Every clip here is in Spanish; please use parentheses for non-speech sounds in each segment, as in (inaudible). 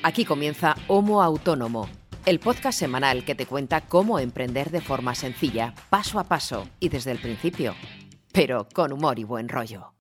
Aquí comienza Homo Autónomo, el podcast semanal que te cuenta cómo emprender de forma sencilla, paso a paso y desde el principio, pero con humor y buen rollo.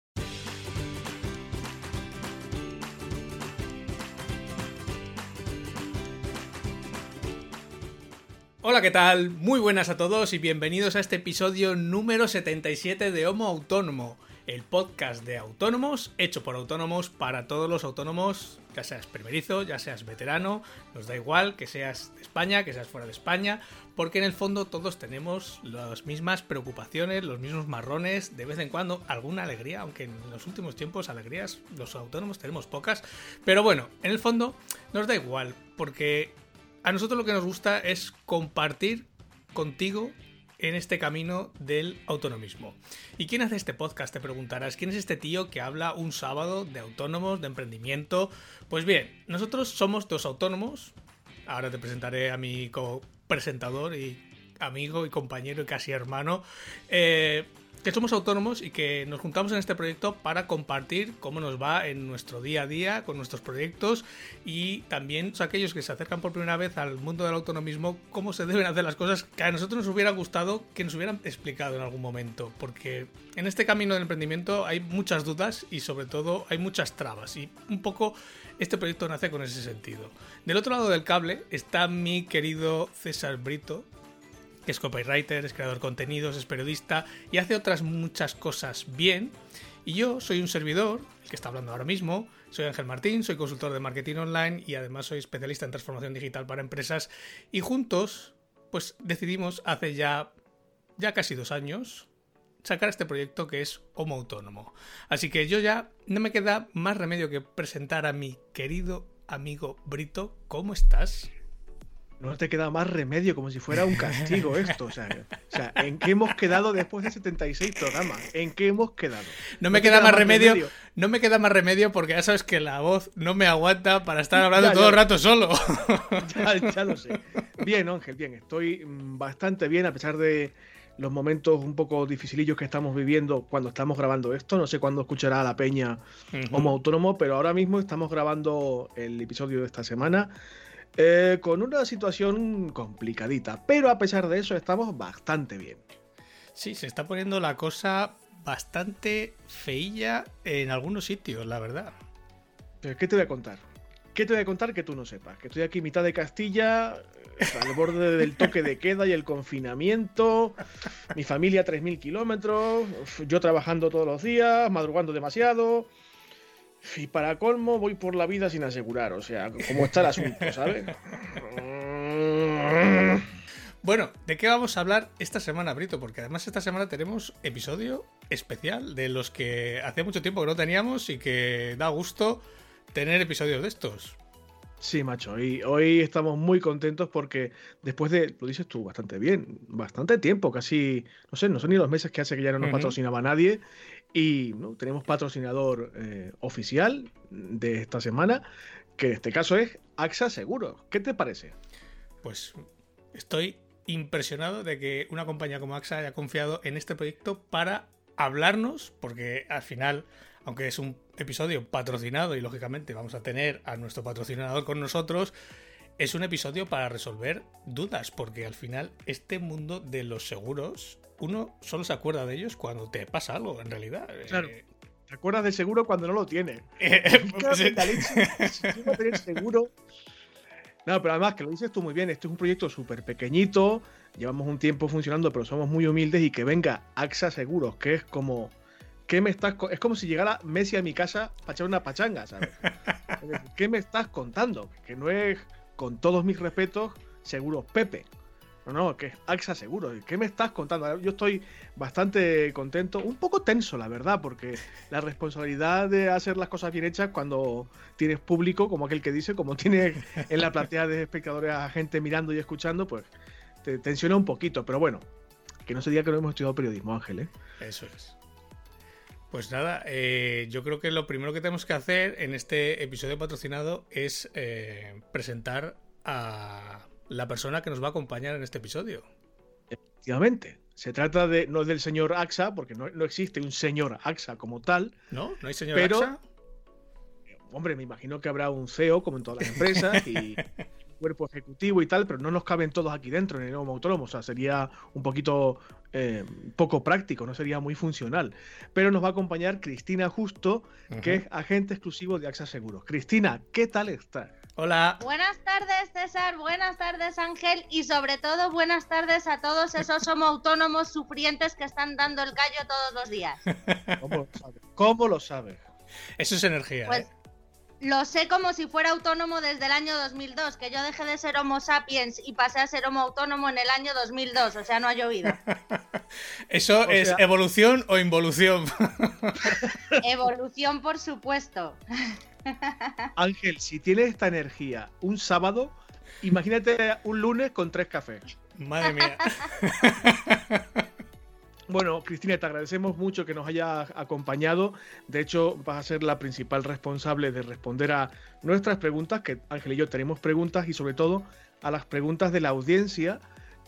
Hola, ¿qué tal? Muy buenas a todos y bienvenidos a este episodio número 77 de Homo Autónomo, el podcast de autónomos hecho por autónomos para todos los autónomos, ya seas primerizo, ya seas veterano, nos da igual que seas de España, que seas fuera de España, porque en el fondo todos tenemos las mismas preocupaciones, los mismos marrones, de vez en cuando alguna alegría, aunque en los últimos tiempos alegrías los autónomos tenemos pocas, pero bueno, en el fondo nos da igual, porque a nosotros lo que nos gusta es compartir contigo en este camino del autonomismo. ¿Y quién hace este podcast? Te preguntarás. ¿Quién es este tío que habla un sábado de autónomos, de emprendimiento? Pues bien, nosotros somos dos autónomos. Ahora te presentaré a mi co-presentador y amigo y compañero y casi hermano. Eh, que somos autónomos y que nos juntamos en este proyecto para compartir cómo nos va en nuestro día a día con nuestros proyectos y también aquellos que se acercan por primera vez al mundo del autonomismo, cómo se deben hacer las cosas que a nosotros nos hubiera gustado que nos hubieran explicado en algún momento, porque en este camino del emprendimiento hay muchas dudas y sobre todo hay muchas trabas y un poco este proyecto nace con ese sentido. Del otro lado del cable está mi querido César Brito, es copywriter, es creador de contenidos, es periodista y hace otras muchas cosas bien. Y yo soy un servidor, el que está hablando ahora mismo, soy Ángel Martín, soy consultor de marketing online y además soy especialista en transformación digital para empresas. Y juntos, pues decidimos hace ya, ya casi dos años sacar este proyecto que es Homo Autónomo. Así que yo ya no me queda más remedio que presentar a mi querido amigo Brito. ¿Cómo estás? No te queda más remedio, como si fuera un castigo esto. O sea, (laughs) ¿en qué hemos quedado después de 76 programas? ¿En qué hemos quedado? No me queda, más remedio, No me queda más remedio porque ya sabes que la voz no me aguanta para estar (laughs) hablando todo el rato solo. (laughs) Ya, ya lo sé. Bien, Ángel, bien. Estoy mm, bastante bien a pesar de los momentos un poco dificilillos que estamos viviendo cuando estamos grabando esto. No sé cuándo escuchará la peña como autónomo, pero ahora mismo estamos grabando el episodio de esta semana. Eh, con una situación complicadita, pero a pesar de eso estamos bastante bien. Sí, se está poniendo la cosa bastante feilla en algunos sitios, la verdad. ¿Qué te voy a contar? ¿Qué te voy a contar que tú no sepas? Que estoy aquí mitad de Castilla, eh, al borde del toque de queda y el confinamiento, mi familia a 3.000 kilómetros, yo trabajando todos los días, madrugando demasiado, y para colmo, voy por la vida sin asegurar. O sea, ¿cómo está el asunto, ¿sabes? (laughs) Bueno, ¿de qué vamos a hablar esta semana, Brito? Porque además esta semana tenemos episodio especial de los que hacía mucho tiempo que no teníamos y que da gusto tener episodios de estos. Sí, macho, y hoy estamos muy contentos porque después de, lo dices tú bastante bien, bastante tiempo, casi, no sé, no son ni los meses que hace que ya no nos patrocinaba nadie y ¿no? tenemos patrocinador eh, oficial de esta semana, que en este caso es AXA Seguro. ¿Qué te parece? Pues estoy impresionado de que una compañía como AXA haya confiado en este proyecto para hablarnos, porque al final, aunque es un episodio patrocinado y lógicamente vamos a tener a nuestro patrocinador con nosotros, es un episodio para resolver dudas, porque al final este mundo de los seguros uno solo se acuerda de ellos cuando te pasa algo, en realidad. Claro. Eh, te acuerdas de seguro cuando no lo tiene. (laughs) tener seguro. No, pero además que lo dices tú muy bien, este es un proyecto súper pequeñito, llevamos un tiempo funcionando, pero somos muy humildes y que venga AXA Seguros, que es como, ¿qué me estás es como si llegara Messi a mi casa para echar una pachanga, ¿sabes? ¿Qué me estás contando? Que no es, con todos mis respetos, Seguros Pepe. No, no, que AXA seguro. ¿Qué me estás contando? Yo estoy bastante contento, un poco tenso, la verdad, porque la responsabilidad de hacer las cosas bien hechas cuando tienes público, como aquel que dice, como tienes en la platea de espectadores a gente mirando y escuchando, pues te tensiona un poquito. Pero bueno, que no se diga que no hemos estudiado periodismo, Ángel. ¿eh? Eso es. Pues nada, eh, yo creo que lo primero que tenemos que hacer en este episodio patrocinado es eh, presentar a la persona que nos va a acompañar en este episodio. Efectivamente. Se trata de, no del señor AXA, porque no, existe un señor AXA como tal. No, no hay señor AXA. hombre, me imagino que habrá un CEO como en todas las empresas y (laughs) cuerpo ejecutivo y tal, pero no nos caben todos aquí dentro en el nuevo autónomo. O sea, sería un poquito eh, poco práctico, no sería muy funcional. Pero nos va a acompañar Cristina Justo, que es agente exclusivo de AXA Seguros. Cristina, ¿qué tal estás? Hola. Buenas tardes, César. Buenas tardes, Ángel. Y sobre todo, buenas tardes a todos esos (laughs) homo autónomos sufrientes que están dando el gallo todos los días. (laughs) ¿Cómo lo sabes? ¿Cómo lo sabes? Eso es energía. Pues ¿eh? Lo sé como si fuera autónomo desde el año 2002, que yo dejé de ser Homo sapiens y pasé a ser Homo autónomo en el año 2002, o sea, no ha llovido. (laughs) ¿Eso O es sea- evolución o involución? (laughs) Evolución, por supuesto. (laughs) Ángel, si tienes esta energía un sábado, imagínate un lunes con tres cafés. Madre mía. Bueno, Cristina, te agradecemos mucho que nos hayas acompañado. De hecho, vas a ser la principal responsable de responder a nuestras preguntas, que Ángel y yo tenemos preguntas y sobre todo a las preguntas de la audiencia,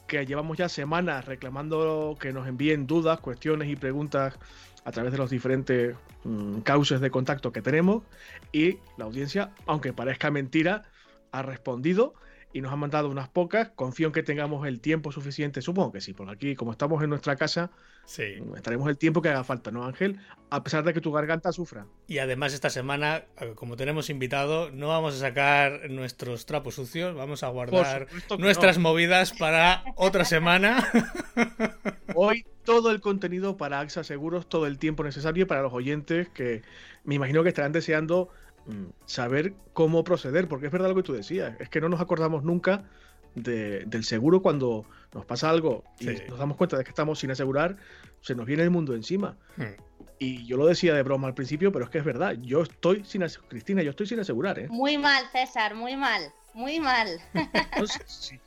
que llevamos ya semanas reclamando que nos envíen dudas, cuestiones y preguntas a través de los diferentes mm, cauces de contacto que tenemos. Y la audiencia, aunque parezca mentira, ha respondido y nos ha mandado unas pocas. Confío en que tengamos el tiempo suficiente, supongo que sí, por aquí, como estamos en nuestra casa, Sí. estaremos el tiempo que haga falta, ¿no, Ángel? A pesar de que tu garganta sufra. Y además esta semana, como tenemos invitado, no vamos a sacar nuestros trapos sucios, vamos a guardar nuestras no. movidas para otra semana. (laughs) (laughs) Hoy todo el contenido para AXA Seguros, todo el tiempo necesario para los oyentes que me imagino que estarán deseando saber cómo proceder, porque es verdad lo que tú decías, es que no nos acordamos nunca de- del seguro cuando nos pasa algo y Sí. nos damos cuenta de que estamos sin asegurar, se nos viene el mundo encima. Hmm. Y yo lo decía de broma al principio, pero es que es verdad, yo estoy sin asegurar, Cristina, yo estoy sin asegurar, ¿eh? Muy mal, César, muy mal, muy mal. (laughs) Sé si-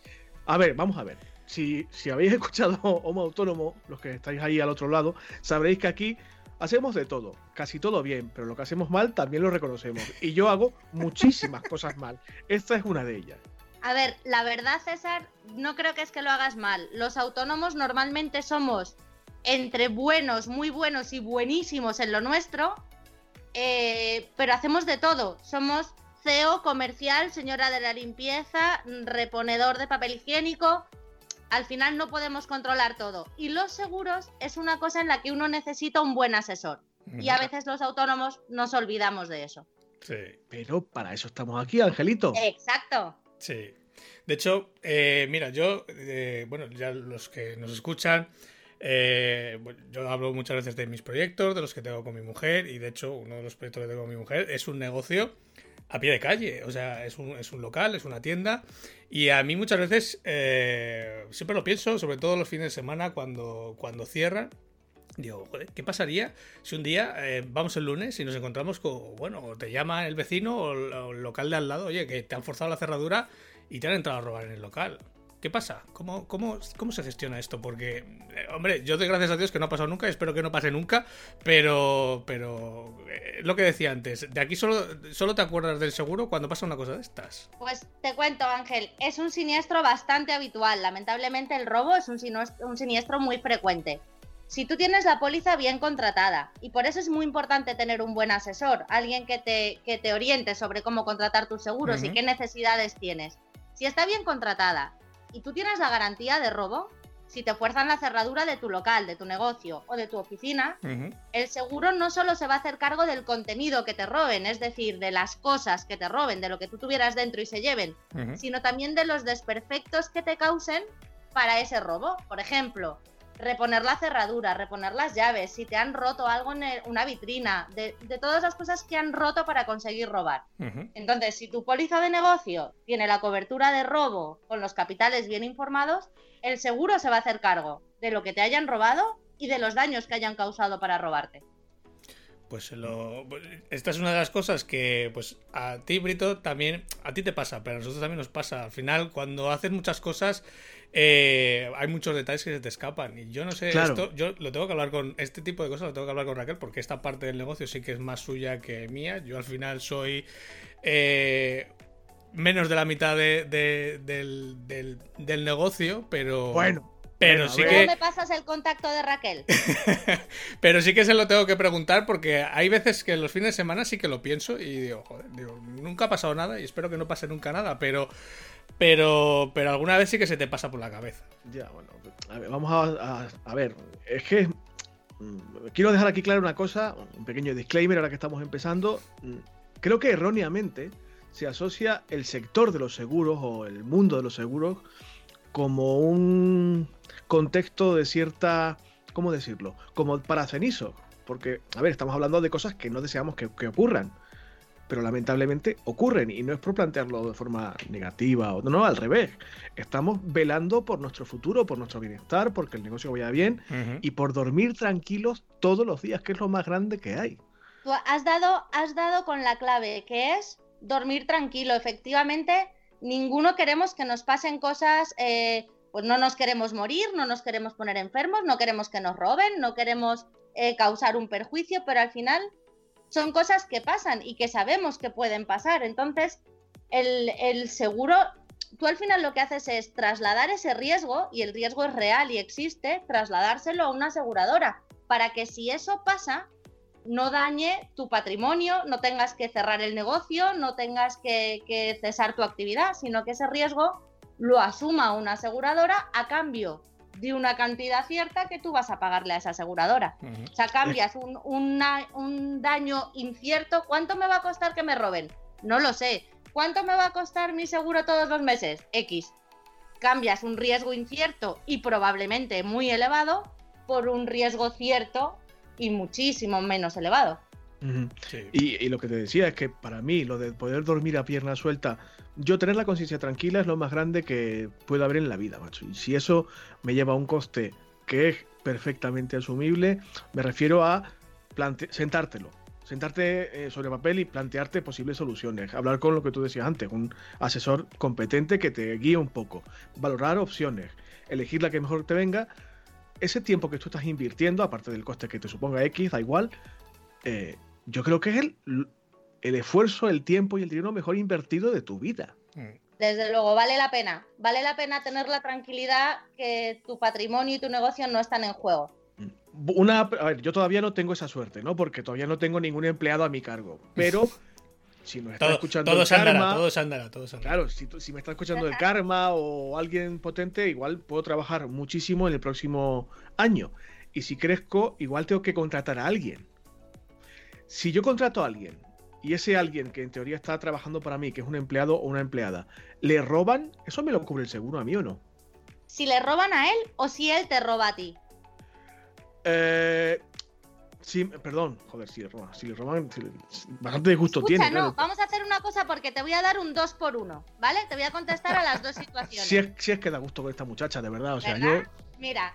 A ver, vamos a ver. Si, si habéis escuchado (laughs) Homo Autónomo, los que estáis ahí al otro lado, sabréis que aquí hacemos de todo, casi todo bien, pero lo que hacemos mal también lo reconocemos. Y yo hago muchísimas cosas mal. Esta es una de ellas. A ver, la verdad, César, no creo que es que lo hagas mal. Los autónomos normalmente somos entre buenos, muy buenos y buenísimos en lo nuestro, eh, pero hacemos de todo. Somos CEO, comercial, señora de la limpieza, reponedor de papel higiénico. Al final no podemos controlar todo. Y los seguros es una cosa en la que uno necesita un buen asesor. Y a veces los autónomos nos olvidamos de eso. Sí. Pero para eso estamos aquí, Angelito. Exacto. Sí. De hecho, eh, mira, yo, eh, bueno, ya los que nos escuchan, eh, yo hablo muchas veces de mis proyectos, de los que tengo con mi mujer, y de hecho, uno de los proyectos que tengo con mi mujer es un negocio a pie de calle, o sea, es un, es un local, es una tienda, y a mí muchas veces, eh, siempre lo pienso, sobre todo los fines de semana cuando, cuando cierran, Digo, joder, ¿qué pasaría si un día eh, vamos el lunes y nos encontramos con, bueno, o te llama el vecino el, o el local de al lado, oye, que te han forzado la cerradura y te han entrado a robar en el local? ¿Qué pasa? ¿Cómo, cómo, cómo se gestiona esto? Porque, eh, hombre, yo doy gracias a Dios que no ha pasado nunca y espero que no pase nunca, pero, pero eh, lo que decía antes, de aquí solo, solo te acuerdas del seguro cuando pasa una cosa de estas. Pues te cuento, Ángel, es un siniestro bastante habitual. Lamentablemente el robo es un siniestro, un siniestro muy frecuente. Si tú tienes la póliza bien contratada, y por eso es muy importante tener un buen asesor, alguien que te, que te oriente sobre cómo contratar tus seguros y qué necesidades tienes. Si está bien contratada y tú tienes la garantía de robo, si te fuerzan la cerradura de tu local, de tu negocio o de tu oficina, el seguro no solo se va a hacer cargo del contenido que te roben, es decir, de las cosas que te roben, de lo que tú tuvieras dentro y se lleven, sino también de los desperfectos que te causen para ese robo. Por ejemplo, reponer la cerradura, reponer las llaves, si te han roto algo en el- una vitrina, de, de todas las cosas que han roto para conseguir robar. Entonces, si tu póliza de negocio tiene la cobertura de robo con los capitales bien informados, el seguro se va a hacer cargo de lo que te hayan robado y de los daños que hayan causado para robarte. Pues lo, esta es una de las cosas que, pues, a ti, Brito, también, a ti te pasa, pero a nosotros también nos pasa. Al final, cuando haces muchas cosas, eh, hay muchos detalles que se te escapan. Y yo no sé, Claro. esto, yo lo tengo que hablar con, este tipo de cosas lo tengo que hablar con Raquel, porque esta parte del negocio sí que es más suya que mía. Yo al final soy eh, menos de la mitad de- de- del, del- del negocio, pero... Bueno, Pero sí que. me pasas el contacto de Raquel? (laughs) Pero sí que se lo tengo que preguntar porque hay veces que los fines de semana sí que lo pienso y digo, joder, digo, nunca ha pasado nada y espero que no pase nunca nada, pero. Pero, pero alguna vez sí que se te pasa por la cabeza. Ya, bueno, a ver, vamos a, a ver, es que mm, quiero dejar aquí claro una cosa, un pequeño disclaimer ahora que estamos empezando. Mm, creo que erróneamente se asocia el sector de los seguros o el mundo de los seguros como un contexto de cierta, ¿cómo decirlo? Como para cenizo. Porque, a ver, estamos hablando de cosas que no deseamos que, ocurran. Pero lamentablemente ocurren y no es por plantearlo de forma negativa o no, al revés. Estamos velando por nuestro futuro, por nuestro bienestar, porque el negocio vaya bien y por dormir tranquilos todos los días, que es lo más grande que hay. has dado, has dado con la clave, que es dormir tranquilo. Efectivamente, ninguno queremos que nos pasen cosas, eh, pues no nos queremos morir, no nos queremos poner enfermos, no queremos que nos roben, no queremos eh, causar un perjuicio, pero al final son cosas que pasan y que sabemos que pueden pasar. Entonces, el, el seguro, tú al final lo que haces es trasladar ese riesgo, y el riesgo es real y existe, trasladárselo a una aseguradora, para que si eso pasa, no dañe tu patrimonio, no tengas que cerrar el negocio, no tengas que, cesar tu actividad, sino que ese riesgo lo asuma una aseguradora a cambio de una cantidad cierta que tú vas a pagarle a esa aseguradora. O sea, cambias un, un, daño incierto. ¿Cuánto me va a costar que me roben? No lo sé. ¿Cuánto me va a costar mi seguro todos los meses? X. Cambias un riesgo incierto y probablemente muy elevado por un riesgo cierto y muchísimo menos elevado. Y, lo que te decía es que para mí lo de poder dormir a pierna suelta, yo tener la conciencia tranquila es lo más grande que puede haber en la vida, macho. Y si eso me lleva a un coste que es perfectamente asumible, me refiero a sentártelo, sentarte eh, sobre papel y plantearte posibles soluciones, hablar con lo que tú decías antes, un asesor competente que te guíe un poco, valorar opciones, elegir la que mejor te venga. Ese tiempo que tú estás invirtiendo, aparte del coste que te suponga X, da igual, eh, yo creo que es el, el esfuerzo, el tiempo y el dinero mejor invertido de tu vida. Mm. Desde luego, vale la pena. Vale la pena tener la tranquilidad que tu patrimonio y tu negocio no están en juego. Una, a ver, yo todavía no tengo esa suerte, ¿no? Porque todavía no tengo ningún empleado a mi cargo. Pero (laughs) si nos está escuchando todo el karma, todo andará, todo Claro, si, si, me está escuchando el karma o alguien potente, igual puedo trabajar muchísimo en el próximo año. Y si crezco, igual tengo que contratar a alguien. Si yo contrato a alguien y ese alguien que en teoría está trabajando para mí, que es un empleado o una empleada, le roban, ¿eso me lo cubre el seguro a mí o no? Si le roban a él o si él te roba a ti. Eh, Sí, perdón, joder, si le roban, si le roban, bastante disgusto tiene. No, vamos a hacer una cosa porque te voy a dar un 2 por 1 ¿vale? Te voy a contestar a las dos (laughs) situaciones. Si es, si es que da gusto con esta muchacha, de verdad, o sea, yo... Mira,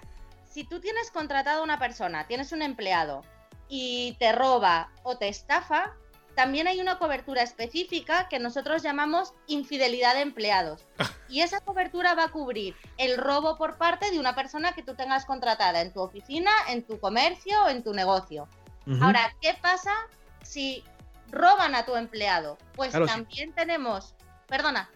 si tú tienes contratado a una persona, tienes un empleado y te roba o te estafa, también hay una cobertura específica que nosotros llamamos infidelidad de empleados. (laughs) Y esa cobertura va a cubrir el robo por parte de una persona que tú tengas contratada en tu oficina, en tu comercio o en tu negocio. Ahora, ¿qué pasa si roban a tu empleado? Pues también tenemos... Perdona.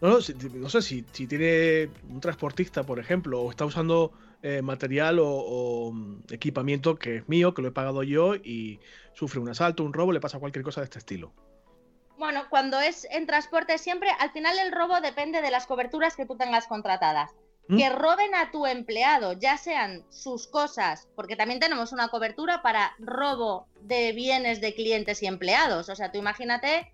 No, no, no sé, si, si tiene un transportista, por ejemplo, o está usando eh, material o, mm, equipamiento que es mío, que lo he pagado yo y sufre un asalto, un robo, le pasa cualquier cosa de este estilo. Bueno, cuando es en transporte siempre, al final el robo depende de las coberturas que tú tengas contratadas. ¿Mm? Que roben a tu empleado, ya sean sus cosas, porque también tenemos una cobertura para robo de bienes de clientes y empleados. O sea, tú imagínate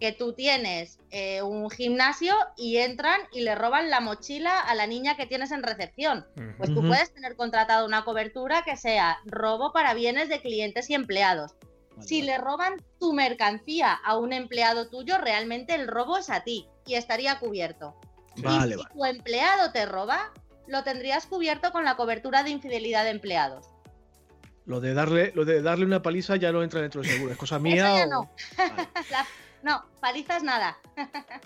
que tú tienes eh, un gimnasio y entran y le roban la mochila a la niña que tienes en recepción. Pues tú puedes tener contratado una cobertura que sea robo para bienes de clientes y empleados. Si le roban tu mercancía a un empleado tuyo, realmente el robo es a ti y estaría cubierto. y si tu empleado te roba, lo tendrías cubierto con la cobertura de infidelidad de empleados. Lo de darle, lo de darle una paliza ya no entra dentro del seguro, es cosa mía. no. (laughs) (laughs) No, palizas nada.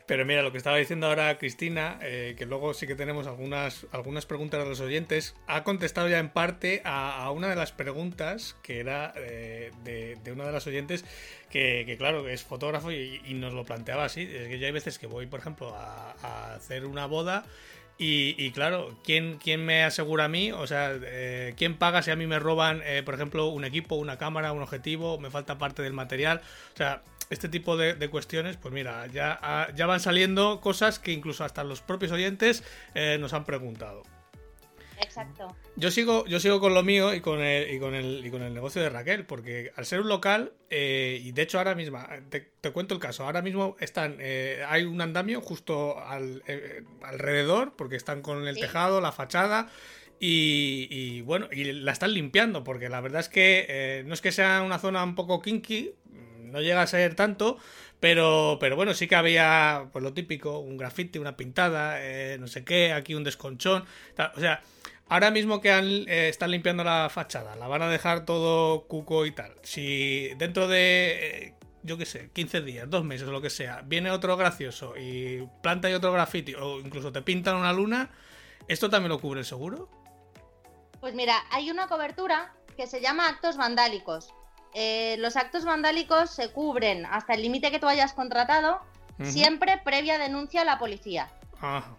Pero mira, lo que estaba diciendo ahora Cristina, eh, que luego sí que tenemos algunas, algunas preguntas de los oyentes, ha contestado ya en parte a, una de las preguntas que era eh, de, una de las oyentes que, claro, es fotógrafo y, nos lo planteaba así. Es que yo hay veces que voy, por ejemplo, a, hacer una boda Y, claro, ¿quién, ¿quién me asegura a mí? O sea, eh, ¿quién paga si a mí me roban, eh, por ejemplo, un equipo, una cámara, un objetivo, me falta parte del material? O sea, este tipo de, cuestiones, pues mira, ya, ya van saliendo cosas que incluso hasta los propios oyentes eh, nos han preguntado. Exacto. Yo sigo, yo sigo con lo mío y con el, y con el, y con el negocio de Raquel, porque al ser un local, eh, y de hecho ahora mismo, te, cuento el caso, ahora mismo están, eh, hay un andamio justo al, eh, alrededor, porque están con el tejado, la fachada, y, bueno, y la están limpiando, porque la verdad es que no es que sea una zona un poco kinky, no llega a ser tanto, pero, pero bueno, sí que había pues lo típico, un grafiti, una pintada, no sé qué, aquí un desconchón, o sea, Ahora mismo que eh, están limpiando la fachada, la van a dejar todo cuco y tal. Si dentro de, eh, yo qué sé, 15 días, dos meses lo que sea, viene otro gracioso y planta y otro graffiti o incluso te pintan una luna, ¿esto también lo cubre el seguro? Pues mira, hay una cobertura que se llama actos vandálicos. Eh, los actos vandálicos se cubren hasta el límite que tú hayas contratado, siempre previa denuncia a la policía.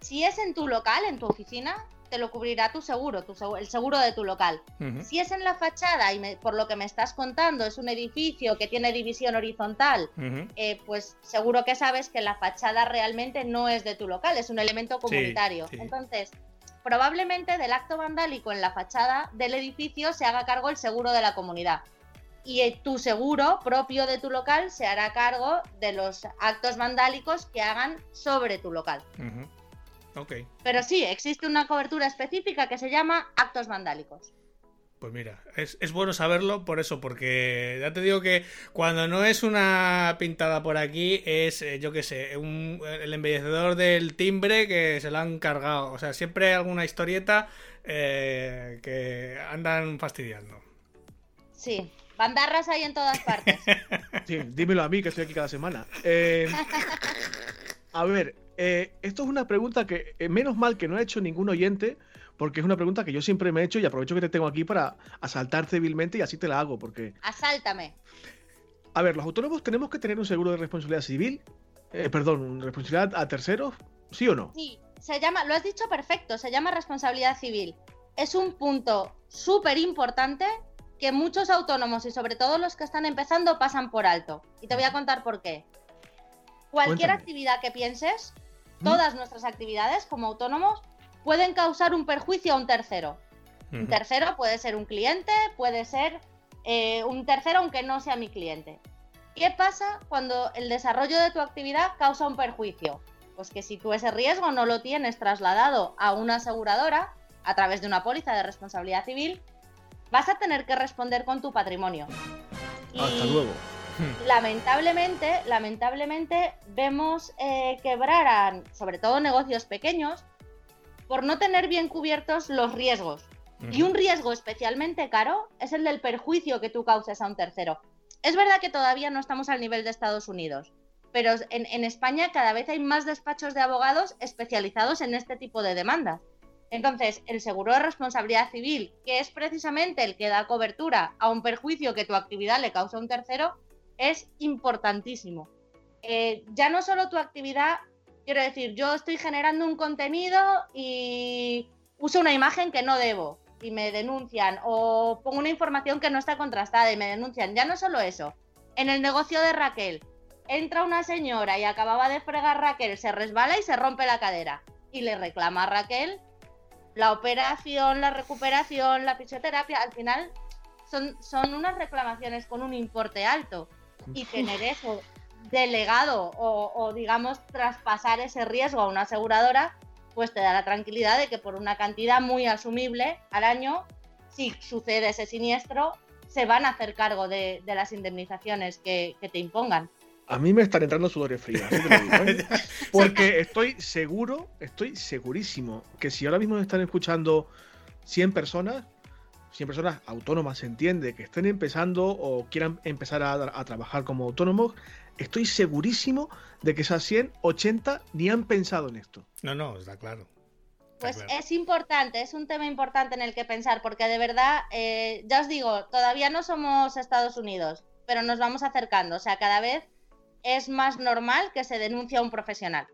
Si es en tu local, en tu oficina, te lo cubrirá tu seguro, tu el seguro de tu local. Si es en la fachada y por lo que me estás contando es un edificio que tiene división horizontal, eh, pues seguro que sabes que la fachada realmente no es de tu local, es un elemento comunitario. Entonces, probablemente del acto vandálico en la fachada del edificio se haga cargo el seguro de la comunidad. Y eh, tu seguro propio de tu local se hará cargo de los actos vandálicos que hagan sobre tu local. Pero sí, existe una cobertura específica que se llama actos vandálicos. Pues mira, es, bueno saberlo por eso, porque ya te digo que cuando no es una pintada por aquí, es, eh, yo qué sé, el embellecedor del timbre que se lo han cargado. O sea, siempre hay alguna historieta eh, que andan fastidiando. Sí, bandarras hay en todas partes. (laughs) Sí, dímelo a mí que estoy aquí cada semana. Eh, a ver, eh, esto es una pregunta que, eh, menos mal que no ha hecho ningún oyente, porque es una pregunta que yo siempre me he hecho y aprovecho que te tengo aquí para asaltar civilmente y así te la hago, porque... Asáltame. A ver, los autónomos tenemos que tener un seguro de responsabilidad civil, eh, perdón, responsabilidad a terceros, ¿sí o no? Sí, se llama, lo has dicho perfecto, se llama responsabilidad civil. Es un punto súper importante que muchos autónomos y sobre todo los que están empezando pasan por alto. Y te voy a contar por qué. Cualquier actividad que pienses, todas nuestras actividades como autónomos pueden causar un perjuicio a un tercero. Un tercero puede ser un cliente, puede ser eh, un tercero aunque no sea mi cliente. ¿Qué pasa cuando el desarrollo de tu actividad causa un perjuicio? Pues que si tú ese riesgo no lo tienes trasladado a una aseguradora a través de una póliza de responsabilidad civil, vas a tener que responder con tu patrimonio. Hasta luego. Hmm. lamentablemente, lamentablemente vemos eh, quebrar a, sobre todo negocios pequeños por no tener bien cubiertos los riesgos. Y un riesgo especialmente caro es el del perjuicio que tú causes a un tercero. Es verdad que todavía no estamos al nivel de Estados Unidos, pero en, en España cada vez hay más despachos de abogados especializados en este tipo de demandas. Entonces, el seguro de responsabilidad civil, que es precisamente el que da cobertura a un perjuicio que tu actividad le causa a un tercero, es importantísimo. Eh, ya no solo tu actividad, quiero decir, yo estoy generando un contenido y uso una imagen que no debo y me denuncian, o pongo una información que no está contrastada y me denuncian. Ya no solo eso, en el negocio de Raquel, entra una señora y acababa de fregar Raquel, se resbala y se rompe la cadera y le reclama a Raquel la operación, la recuperación, la fisioterapia, al final son, son unas reclamaciones con un importe alto y tener eso delegado o, digamos traspasar ese riesgo a una aseguradora, pues te da la tranquilidad de que por una cantidad muy asumible al año, si sucede ese siniestro, se van a hacer cargo de, las indemnizaciones que, te impongan. A mí me están entrando sudores fríos, ¿eh? (laughs) porque estoy seguro, estoy segurísimo que si ahora mismo están escuchando 100 personas, 100 personas autónomas, se entiende, que estén empezando o quieran empezar a, trabajar como autónomos, estoy segurísimo de que esas 100, 80 ni han pensado en esto. No, no, está claro. Pues es importante, es un tema importante en el que pensar, porque de verdad, eh, ya os digo, todavía no somos Estados Unidos, pero nos vamos acercando. O sea, cada vez es más normal que se denuncie a un profesional.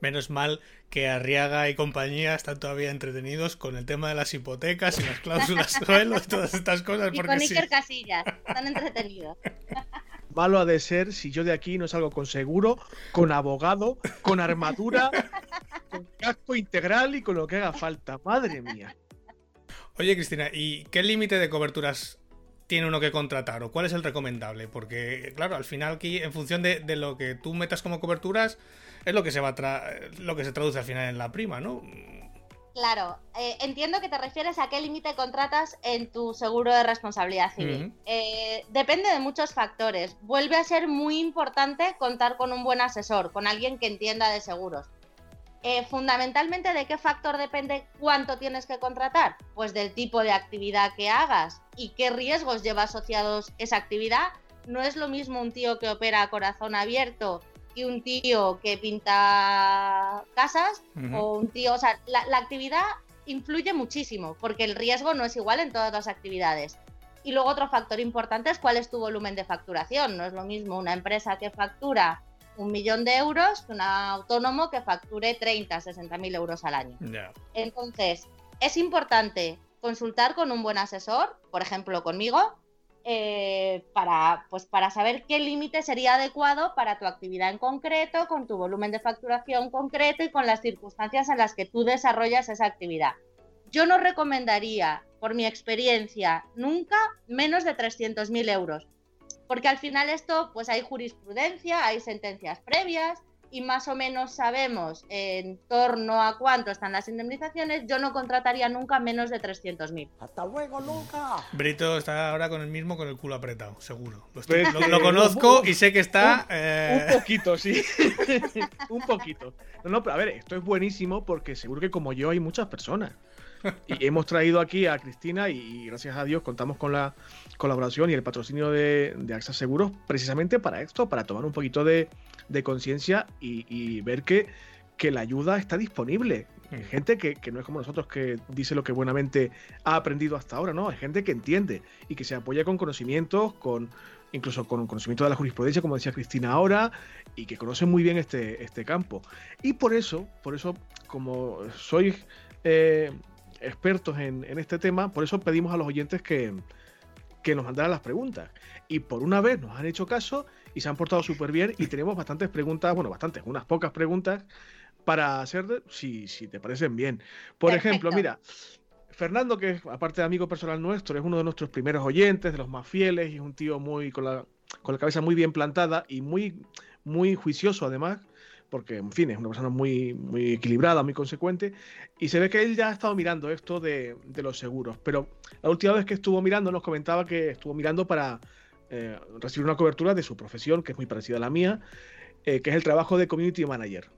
Menos mal que Arriaga y compañía están todavía entretenidos con el tema de las hipotecas y las cláusulas (laughs) suelo y todas estas cosas. Y porque con sí. Iker Casillas, están entretenidos. (laughs) Malo ha de ser si yo de aquí no salgo con seguro, con abogado, con armadura, (laughs) con casco integral y con lo que haga falta. Madre mía. Oye, Cristina, ¿y qué límite de coberturas tiene uno que contratar o cuál es el recomendable? Porque, claro, al final aquí, en función de, de lo que tú metas como coberturas, es lo que se va a tra- lo que se traduce al final en la prima, ¿no? Claro, eh, entiendo que te refieres a qué límite contratas en tu seguro de responsabilidad civil. Eh, depende de muchos factores. Vuelve a ser muy importante contar con un buen asesor, con alguien que entienda de seguros. Eh, fundamentalmente, ¿de qué factor depende cuánto tienes que contratar? Pues del tipo de actividad que hagas y qué riesgos lleva asociados esa actividad. No es lo mismo un tío que opera a corazón abierto y un tío que pinta casas o un tío, o sea, la, la actividad influye muchísimo porque el riesgo no es igual en todas las actividades. Y luego otro factor importante es cuál es tu volumen de facturación. No es lo mismo una empresa que factura un millón de euros que un autónomo que facture 30, 60 mil euros al año. Entonces, es importante consultar con un buen asesor, por ejemplo conmigo, eh, para, pues, para saber qué límite sería adecuado para tu actividad en concreto, con tu volumen de facturación concreto y con las circunstancias en las que tú desarrollas esa actividad. Yo no recomendaría, por mi experiencia, nunca menos de 300.000 euros, porque al final esto, pues hay jurisprudencia, hay sentencias previas, y más o menos sabemos en torno a cuánto están las indemnizaciones, yo no contrataría nunca menos de 300.000. Hasta luego, Luca. Brito está ahora con el mismo con el culo apretado, seguro. Lo, estoy- lo- lo conozco (laughs) y sé que está... Un eh, poquito, sí. (laughs) un poquito. No, no, pero a ver, esto es buenísimo porque seguro que como yo hay muchas personas. Y hemos traído aquí a Cristina y gracias a Dios contamos con la colaboración y el patrocinio de, de AXA Seguros precisamente para esto, para tomar un poquito de, de conciencia y, y ver que, que la ayuda está disponible. Hay gente que, que no es como nosotros que dice lo que buenamente ha aprendido hasta ahora, ¿no? Hay gente que entiende y que se apoya con conocimientos, con incluso con conocimiento de la jurisprudencia, como decía Cristina ahora, y que conoce muy bien este, este campo. Y por eso, por eso, como sois eh, expertos en, en este tema, por eso pedimos a los oyentes que, que nos mandaran las preguntas. Y por una vez nos han hecho caso y se han portado súper bien y tenemos bastantes preguntas, bueno, bastantes, unas pocas preguntas para hacer, si, si te parecen bien. Por Perfecto. ejemplo, mira, Fernando, que es, aparte de amigo personal nuestro, es uno de nuestros primeros oyentes, de los más fieles, y es un tío muy con la, con la cabeza muy bien plantada y muy, muy juicioso además, porque en fin, es una persona muy, muy equilibrada, muy consecuente, y se ve que él ya ha estado mirando esto de, de los seguros, pero la última vez que estuvo mirando nos comentaba que estuvo mirando para eh, recibir una cobertura de su profesión, que es muy parecida a la mía, eh, que es el trabajo de community manager.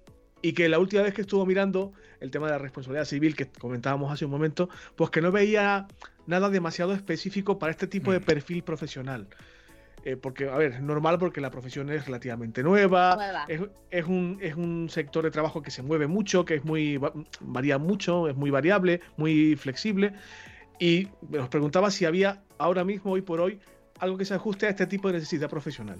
Y que la última vez que estuvo mirando el tema de la responsabilidad civil que comentábamos hace un momento, pues que no veía nada demasiado específico para este tipo de Mm. perfil profesional. Eh, porque, a ver, es normal porque la profesión es relativamente nueva, Nueva. es, es un, es un sector de trabajo que se mueve mucho, que es muy va- varía mucho, es muy variable, muy flexible. Y nos preguntaba si había ahora mismo, hoy por hoy, algo que se ajuste a este tipo de necesidad profesional.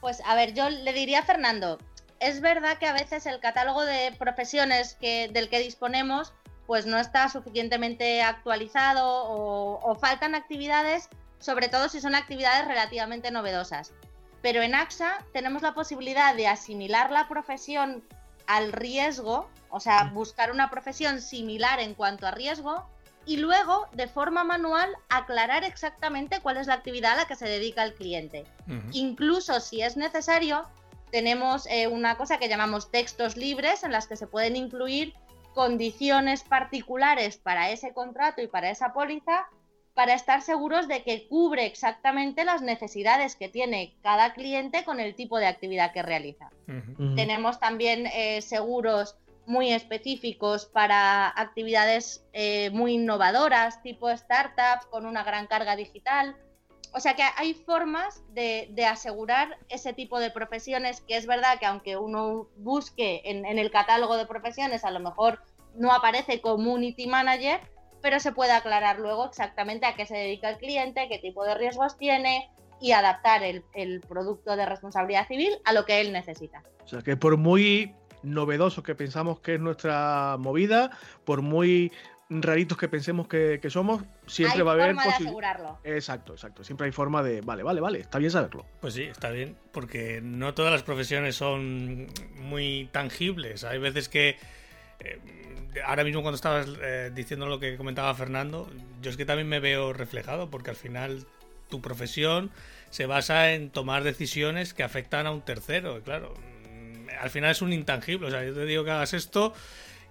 Pues a ver, yo le diría a Fernando, es verdad que a veces el catálogo de profesiones que, del que disponemos pues no está suficientemente actualizado o, o faltan actividades, sobre todo si son actividades relativamente novedosas. Pero en AXA tenemos la posibilidad de asimilar la profesión al riesgo, o sea, buscar una profesión similar en cuanto a riesgo y luego, de forma manual, aclarar exactamente cuál es la actividad a la que se dedica el cliente. Incluso si es necesario, tenemos eh, una cosa que llamamos textos libres en las que se pueden incluir condiciones particulares para ese contrato y para esa póliza para estar seguros de que cubre exactamente las necesidades que tiene cada cliente con el tipo de actividad que realiza. Tenemos también eh, seguros muy específicos para actividades eh, muy innovadoras, tipo startups, con una gran carga digital. O sea que hay formas de, de asegurar ese tipo de profesiones que es verdad que aunque uno busque en, en el catálogo de profesiones, a lo mejor no aparece community manager, pero se puede aclarar luego exactamente a qué se dedica el cliente, qué tipo de riesgos tiene y adaptar el, el producto de responsabilidad civil a lo que él necesita. O sea que por muy novedoso que pensamos que es nuestra movida, por muy raritos que pensemos que, somos, siempre va a haber forma de asegurarlo. Exacto, exacto. Siempre hay forma de, vale, vale, vale, está bien saberlo. Pues sí, está bien, porque no todas las profesiones son muy tangibles. Hay veces que eh, ahora mismo cuando estabas eh, diciendo lo que comentaba Fernando, yo es que también me veo reflejado, porque al final tu profesión se basa en tomar decisiones que afectan a un tercero. Claro, mm, al final es un intangible. O sea, yo te digo que hagas esto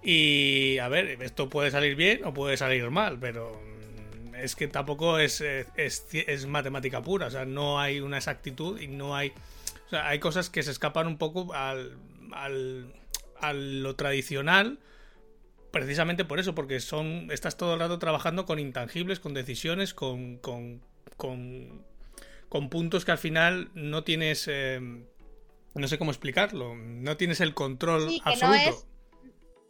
y a ver, esto puede salir bien o puede salir mal, pero mm, es que tampoco es, es, matemática pura, o sea, no hay una exactitud y no hay... O sea, hay cosas que se escapan un poco al, al, a lo tradicional, precisamente por eso, porque son estás todo el rato trabajando con intangibles, con decisiones, con, con, con, con puntos que al final no tienes... Eh, no sé cómo explicarlo, no tienes el control absoluto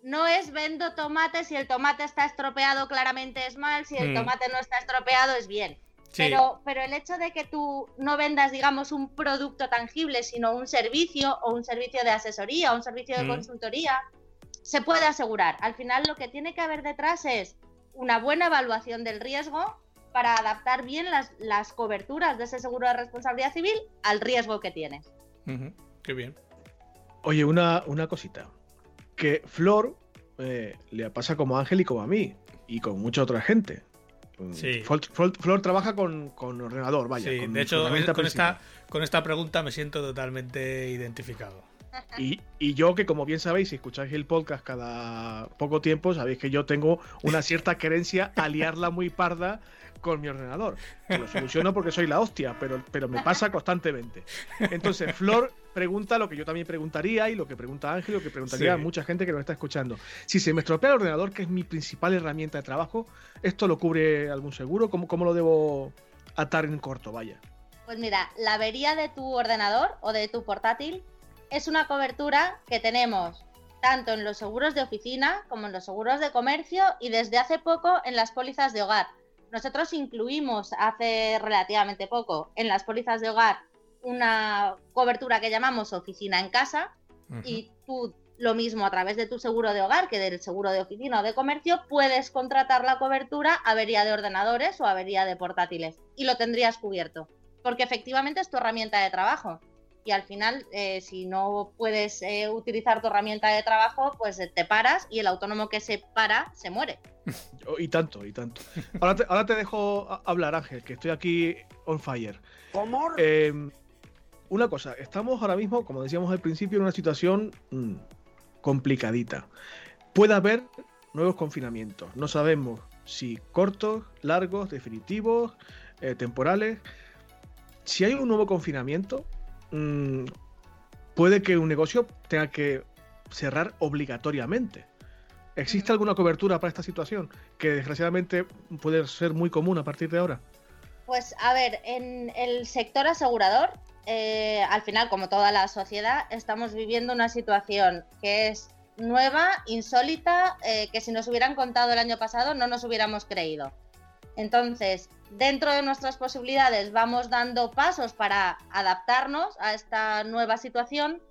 no es vendo tomate, si el tomate está estropeado claramente es mal, si el mm. tomate no está estropeado es bien. Pero, pero el hecho de que tú no vendas, digamos, un producto tangible, sino un servicio o un servicio de asesoría o un servicio de mm. consultoría, se puede asegurar. Al final lo que tiene que haber detrás es una buena evaluación del riesgo para adaptar bien las, las coberturas de ese seguro de responsabilidad civil al riesgo que tienes. Qué bien. Oye, una, una cosita que Flor eh, le pasa como a Ángel y como a mí, y con mucha otra gente. Sí. Flor, trabaja con, ordenador, vaya. Sí, de hecho, con esta, con esta pregunta me siento totalmente identificado. Y, y, yo, que como bien sabéis, si escucháis el podcast cada poco tiempo, sabéis que yo tengo una cierta (laughs) querencia a liarla muy parda con mi ordenador. lo soluciono porque soy la hostia, pero, pero me pasa constantemente. Entonces, Flor pregunta lo que yo también preguntaría y lo que pregunta Ángel, lo que preguntaría mucha gente que nos está escuchando. Si se me estropea el ordenador, que es mi principal herramienta de trabajo, ¿esto lo cubre algún seguro? ¿Cómo, cómo lo debo atar en corto? Vaya. Pues mira, la avería de tu ordenador o de tu portátil es una cobertura que tenemos tanto en los seguros de oficina como en los seguros de comercio y desde hace poco en las pólizas de hogar. Nosotros incluimos hace relativamente poco en las pólizas de hogar una cobertura que llamamos oficina en casa y tú lo mismo a través de tu seguro de hogar que del seguro de oficina o de comercio puedes contratar la cobertura avería de ordenadores o avería de portátiles y lo tendrías cubierto porque efectivamente es tu herramienta de trabajo y al final, eh, si no puedes eh, utilizar tu herramienta de trabajo, pues eh, te paras y el autónomo que se para se muere. (laughs) y tanto, y tanto. Ahora te, dejo hablar, Ángel, que estoy aquí on fire. ¿Cómo? Em, una cosa, estamos ahora mismo, como decíamos al principio, en una situación mm, complicadita. Puede haber nuevos confinamientos. No sabemos si cortos, largos, definitivos, temporales. Si hay un nuevo confinamiento, Mm, puede que un negocio tenga que cerrar obligatoriamente. ¿Existe alguna cobertura para esta situación que desgraciadamente puede ser muy común a partir de ahora? Pues a ver, en el sector asegurador, eh, al final, como toda la sociedad, estamos viviendo una situación que es nueva, insólita, eh, que si nos hubieran contado el año pasado no nos hubiéramos creído. Entonces, dentro de nuestras posibilidades vamos dando pasos para adaptarnos a esta nueva situación.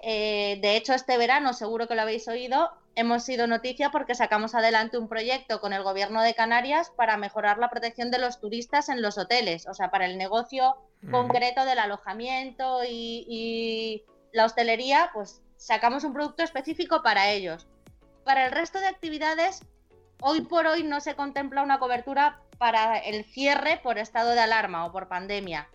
Eh, de hecho, este verano, seguro que lo habéis oído, hemos sido noticia porque sacamos adelante un proyecto con el gobierno de Canarias para mejorar la protección de los turistas en los hoteles, o sea, para el negocio concreto del alojamiento y, y la hostelería, pues sacamos un producto específico para ellos. Para el resto de actividades, hoy por hoy no se contempla una cobertura para el cierre por estado de alarma o por pandemia.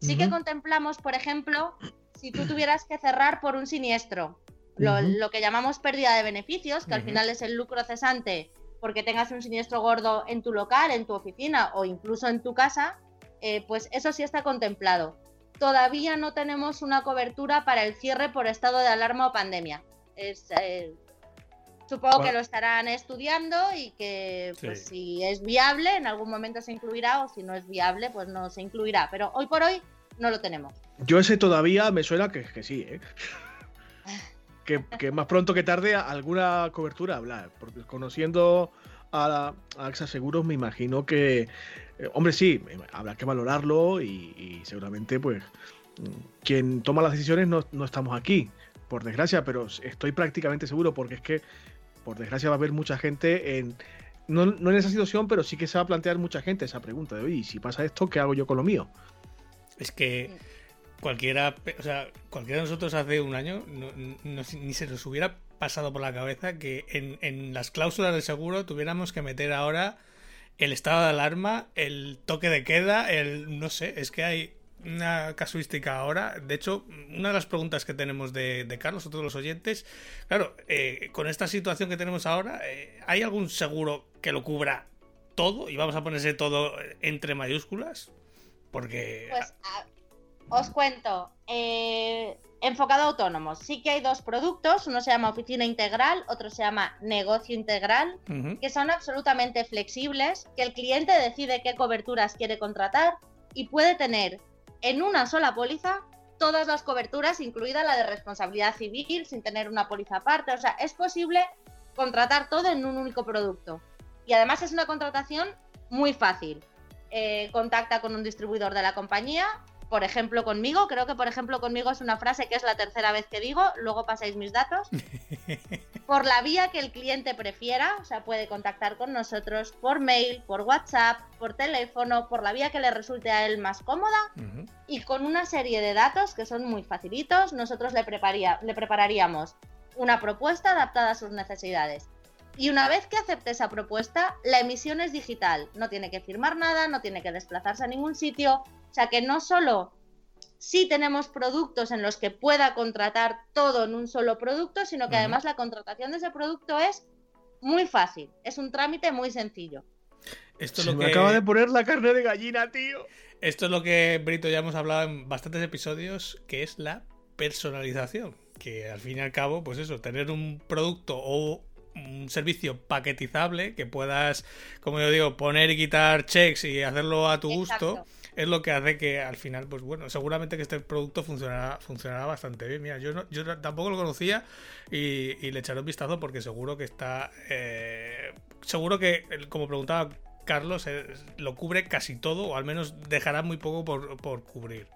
Sí que contemplamos, por ejemplo, si tú tuvieras que cerrar por un siniestro, lo, que llamamos pérdida de beneficios, que al final es el lucro cesante porque tengas un siniestro gordo en tu local, en tu oficina o incluso en tu casa, eh, pues eso sí está contemplado. Todavía no tenemos una cobertura para el cierre por estado de alarma o pandemia. Es, eh, Supongo que lo estarán estudiando y que pues, si es viable en algún momento se incluirá o si no es viable pues no se incluirá. Pero hoy por hoy no lo tenemos. Yo ese todavía me suena que, que sí, ¿eh? (laughs) que, más pronto que tarde alguna cobertura hablar, porque conociendo a, AXA Seguros me imagino que, eh, hombre, sí, habrá que valorarlo y, seguramente pues quien toma las decisiones no, no estamos aquí por desgracia, pero estoy prácticamente seguro porque es que, por desgracia, va a haber mucha gente en... No, no en esa situación, pero sí que se va a plantear mucha gente esa pregunta de, oye, si pasa esto, ¿qué hago yo con lo mío? Es que cualquiera, o sea, cualquiera de nosotros hace un año ni se nos hubiera pasado por la cabeza que en, en, las cláusulas de seguro tuviéramos que meter ahora el estado de alarma, el toque de queda, el no sé, es que hay una casuística ahora. De hecho, una de las preguntas que tenemos de, de Carlos, todos los oyentes, claro, eh, con esta situación que tenemos ahora, eh, ¿hay algún seguro que lo cubra todo? Y vamos a ponerse todo entre mayúsculas. Porque. Pues os cuento. Eh, enfocado a autónomos. Sí que hay dos productos, uno se llama oficina integral, otro se llama negocio integral, que son absolutamente flexibles, que el cliente decide qué coberturas quiere contratar y puede tener en una sola póliza todas las coberturas, incluida la de responsabilidad civil, sin tener una póliza aparte. O sea, es posible contratar todo en un único producto. Y además es una contratación muy fácil. Eh, contacta con un distribuidor de la compañía, por ejemplo, conmigo. Creo que, por ejemplo, conmigo es una frase que es la tercera vez que digo. Luego pasáis mis datos. (laughs) por la vía que el cliente prefiera. O sea, puede contactar con nosotros por mail, por WhatsApp, por teléfono, por la vía que le resulte a él más cómoda. Y con una serie de datos que son muy facilitos, nosotros le, le prepararíamos una propuesta adaptada a sus necesidades. Y una vez que acepte esa propuesta, la emisión es digital. No tiene que firmar nada, no tiene que desplazarse a ningún sitio, o sea que no solo sí tenemos productos en los que pueda contratar todo en un solo producto, sino que además la contratación de ese producto es muy fácil, es un trámite muy sencillo. Esto es lo que... me acaba de poner la carne de gallina, tío. Esto es lo que, Brito, ya hemos hablado en bastantes episodios, que es la personalización. Que al fin y al cabo, pues eso, tener un producto o un servicio paquetizable que puedas, como yo digo, poner y quitar checks y hacerlo a tu gusto es lo que hace que al final, pues bueno, seguramente que este producto funcionará, funcionará bastante bien. Mira, yo, yo tampoco lo conocía y, le echaré un vistazo porque seguro que está... Eh, seguro que, como preguntaba Carlos, eh, lo cubre casi todo o al menos dejará muy poco por, cubrir.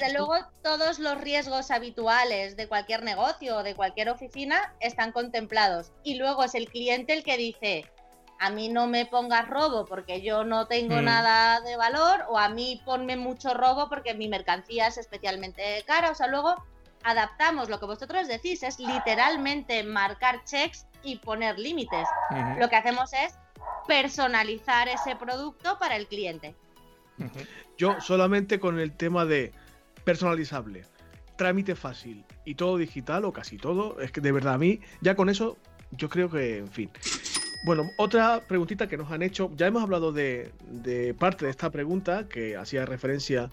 Desde luego, todos los riesgos habituales de cualquier negocio o de cualquier oficina están contemplados. Y luego es el cliente el que dice, a mí no me pongas robo porque yo no tengo mm. nada de valor o a mí ponme mucho robo porque mi mercancía es especialmente cara. O sea, luego adaptamos lo que vosotros decís, es literalmente marcar checks y poner límites. Lo que hacemos es personalizar ese producto para el cliente. Yo solamente con el tema de personalizable, trámite fácil y todo digital o casi todo, es que de verdad a mí ya con eso yo creo que, en fin, bueno, otra preguntita que nos han hecho, ya hemos hablado de, parte de esta pregunta que hacía referencia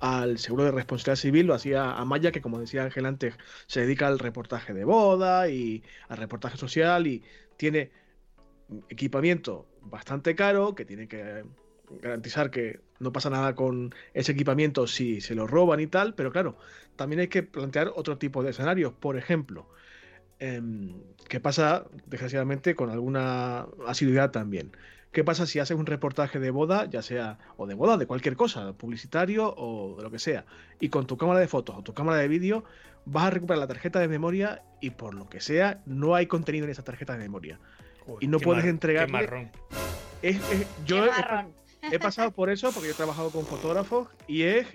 al seguro de responsabilidad civil, lo hacía Amaya, que como decía Ángel antes, se dedica al reportaje de boda y al reportaje social y tiene equipamiento bastante caro, que tiene que garantizar que no pasa nada con ese equipamiento si se lo roban y tal, pero claro, también hay que plantear otro tipo de escenarios. Por ejemplo, Em, ¿Qué pasa, desgraciadamente, con alguna asiduidad también? ¿Qué pasa si haces un reportaje de boda, ya sea, o de boda, de cualquier cosa, publicitario o de lo que sea, y con tu cámara de fotos o tu cámara de vídeo vas a recuperar la tarjeta de memoria y por lo que sea, no hay contenido en esa tarjeta de memoria. y no puedes entregar. yo he, pasado por eso porque yo he trabajado con fotógrafos y es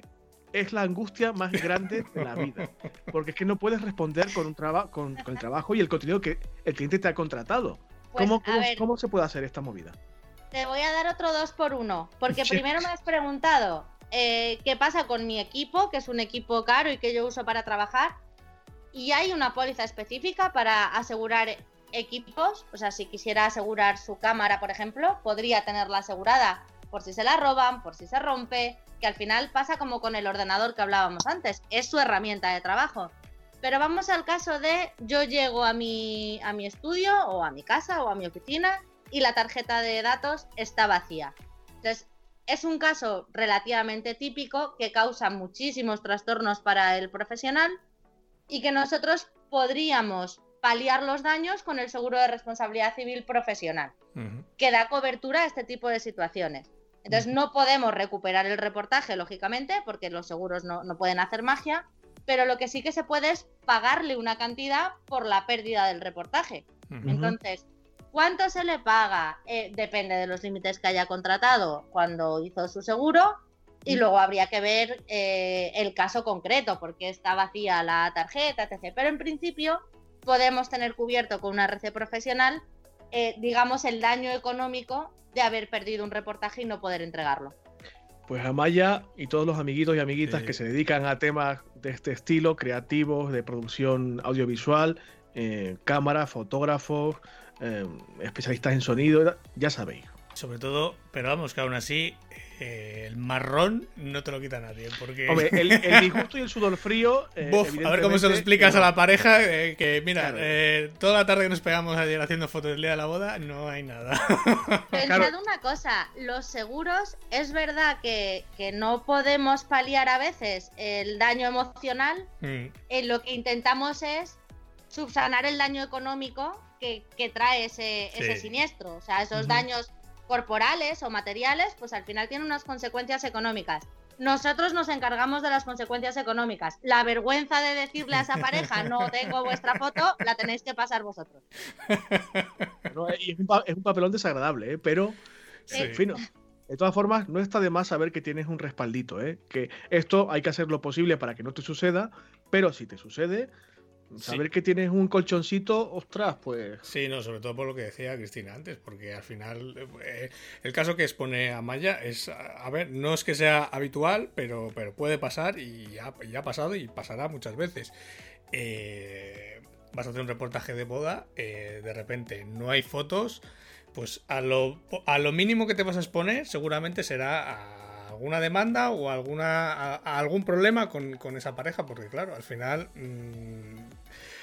es la angustia más grande de la vida. Porque es que no puedes responder con, un con, el trabajo y el contenido que el cliente te ha contratado. Pues, ¿Cómo, se puede hacer esta movida? Te voy a dar otro dos por uno. Porque (laughs) primero me has preguntado eh, qué pasa con mi equipo, que es un equipo caro y que yo uso para trabajar. Y hay una póliza específica para asegurar equipos. O sea, si quisiera asegurar su cámara, por ejemplo, podría tenerla asegurada por si se la roban, por si se rompe, que al final pasa como con el ordenador que hablábamos antes, es su herramienta de trabajo. Pero vamos al caso de yo llego a mi, a mi estudio o a mi casa o a mi oficina y la tarjeta de datos está vacía. Entonces, es un caso relativamente típico que causa muchísimos trastornos para el profesional y que nosotros podríamos paliar los daños con el seguro de responsabilidad civil profesional, que da cobertura a este tipo de situaciones. Entonces no podemos recuperar el reportaje, lógicamente, porque los seguros no, pueden hacer magia, pero lo que sí que se puede es pagarle una cantidad por la pérdida del reportaje. Entonces, ¿cuánto se le paga? Eh, depende de los límites que haya contratado cuando hizo su seguro. Y luego habría que ver eh, el caso concreto, porque está vacía la tarjeta, etc. Pero en principio podemos tener cubierto con una RC profesional, eh, digamos, el daño económico de haber perdido un reportaje y no poder entregarlo. Pues Amaya y todos los amiguitos y amiguitas que se dedican a temas de este estilo, creativos, de producción audiovisual, eh, cámara, fotógrafos, eh, especialistas en sonido, ya sabéis. Sobre todo, pero vamos, que aún así, eh, el marrón no te lo quita nadie. Porque. Hombre, el, el (laughs) disgusto y el sudor frío. eh, Buf, a ver cómo se lo explicas a la pareja eh, que, mira, Claro. eh, toda la tarde que nos pegamos ayer haciendo fotos del día de la boda, no hay nada. (laughs) Pensad Claro. una cosa, los seguros es verdad que, que no podemos paliar a veces el daño emocional, Mm, eh, lo que intentamos es subsanar el daño económico que, que trae ese, Sí. ese siniestro. O sea, esos daños corporales o materiales, pues al final tienen unas consecuencias económicas. Nosotros nos encargamos de las consecuencias económicas. La vergüenza de decirle a esa pareja, no tengo vuestra foto, la tenéis que pasar vosotros. (laughs) No, es, un, pa- es un papelón desagradable, ¿eh? pero, sí. en fin. De todas formas, no está de más saber que tienes un respaldito, ¿eh? que esto hay que hacer lo posible para que no te suceda, pero si te sucede, saber que tienes un colchoncito, ostras, pues Sí, no, sobre todo por lo que decía Cristina antes, porque al final eh, el caso que expone a Maya es, a a ver, no es que sea habitual, pero, pero puede pasar y ya, ya ha pasado y pasará muchas veces. Eh, vas a hacer un reportaje de boda, eh, de repente no hay fotos, pues a lo, a lo mínimo que te vas a exponer seguramente será a alguna demanda o alguna, a, a algún problema con, con esa pareja, porque claro, al final... mm,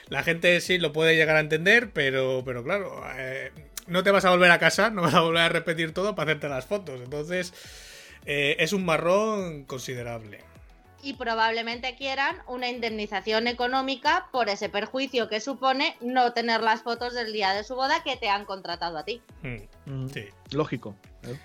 la gente sí lo puede llegar a entender, pero, pero claro, eh, no te vas a volver a casa, no vas a volver a repetir todo para hacerte las fotos. Entonces, eh, es un marrón considerable. y probablemente quieran una indemnización económica por ese perjuicio que supone no tener las fotos del día de su boda que te han contratado a ti. Mm, mm, sí. lógico. ¿eh?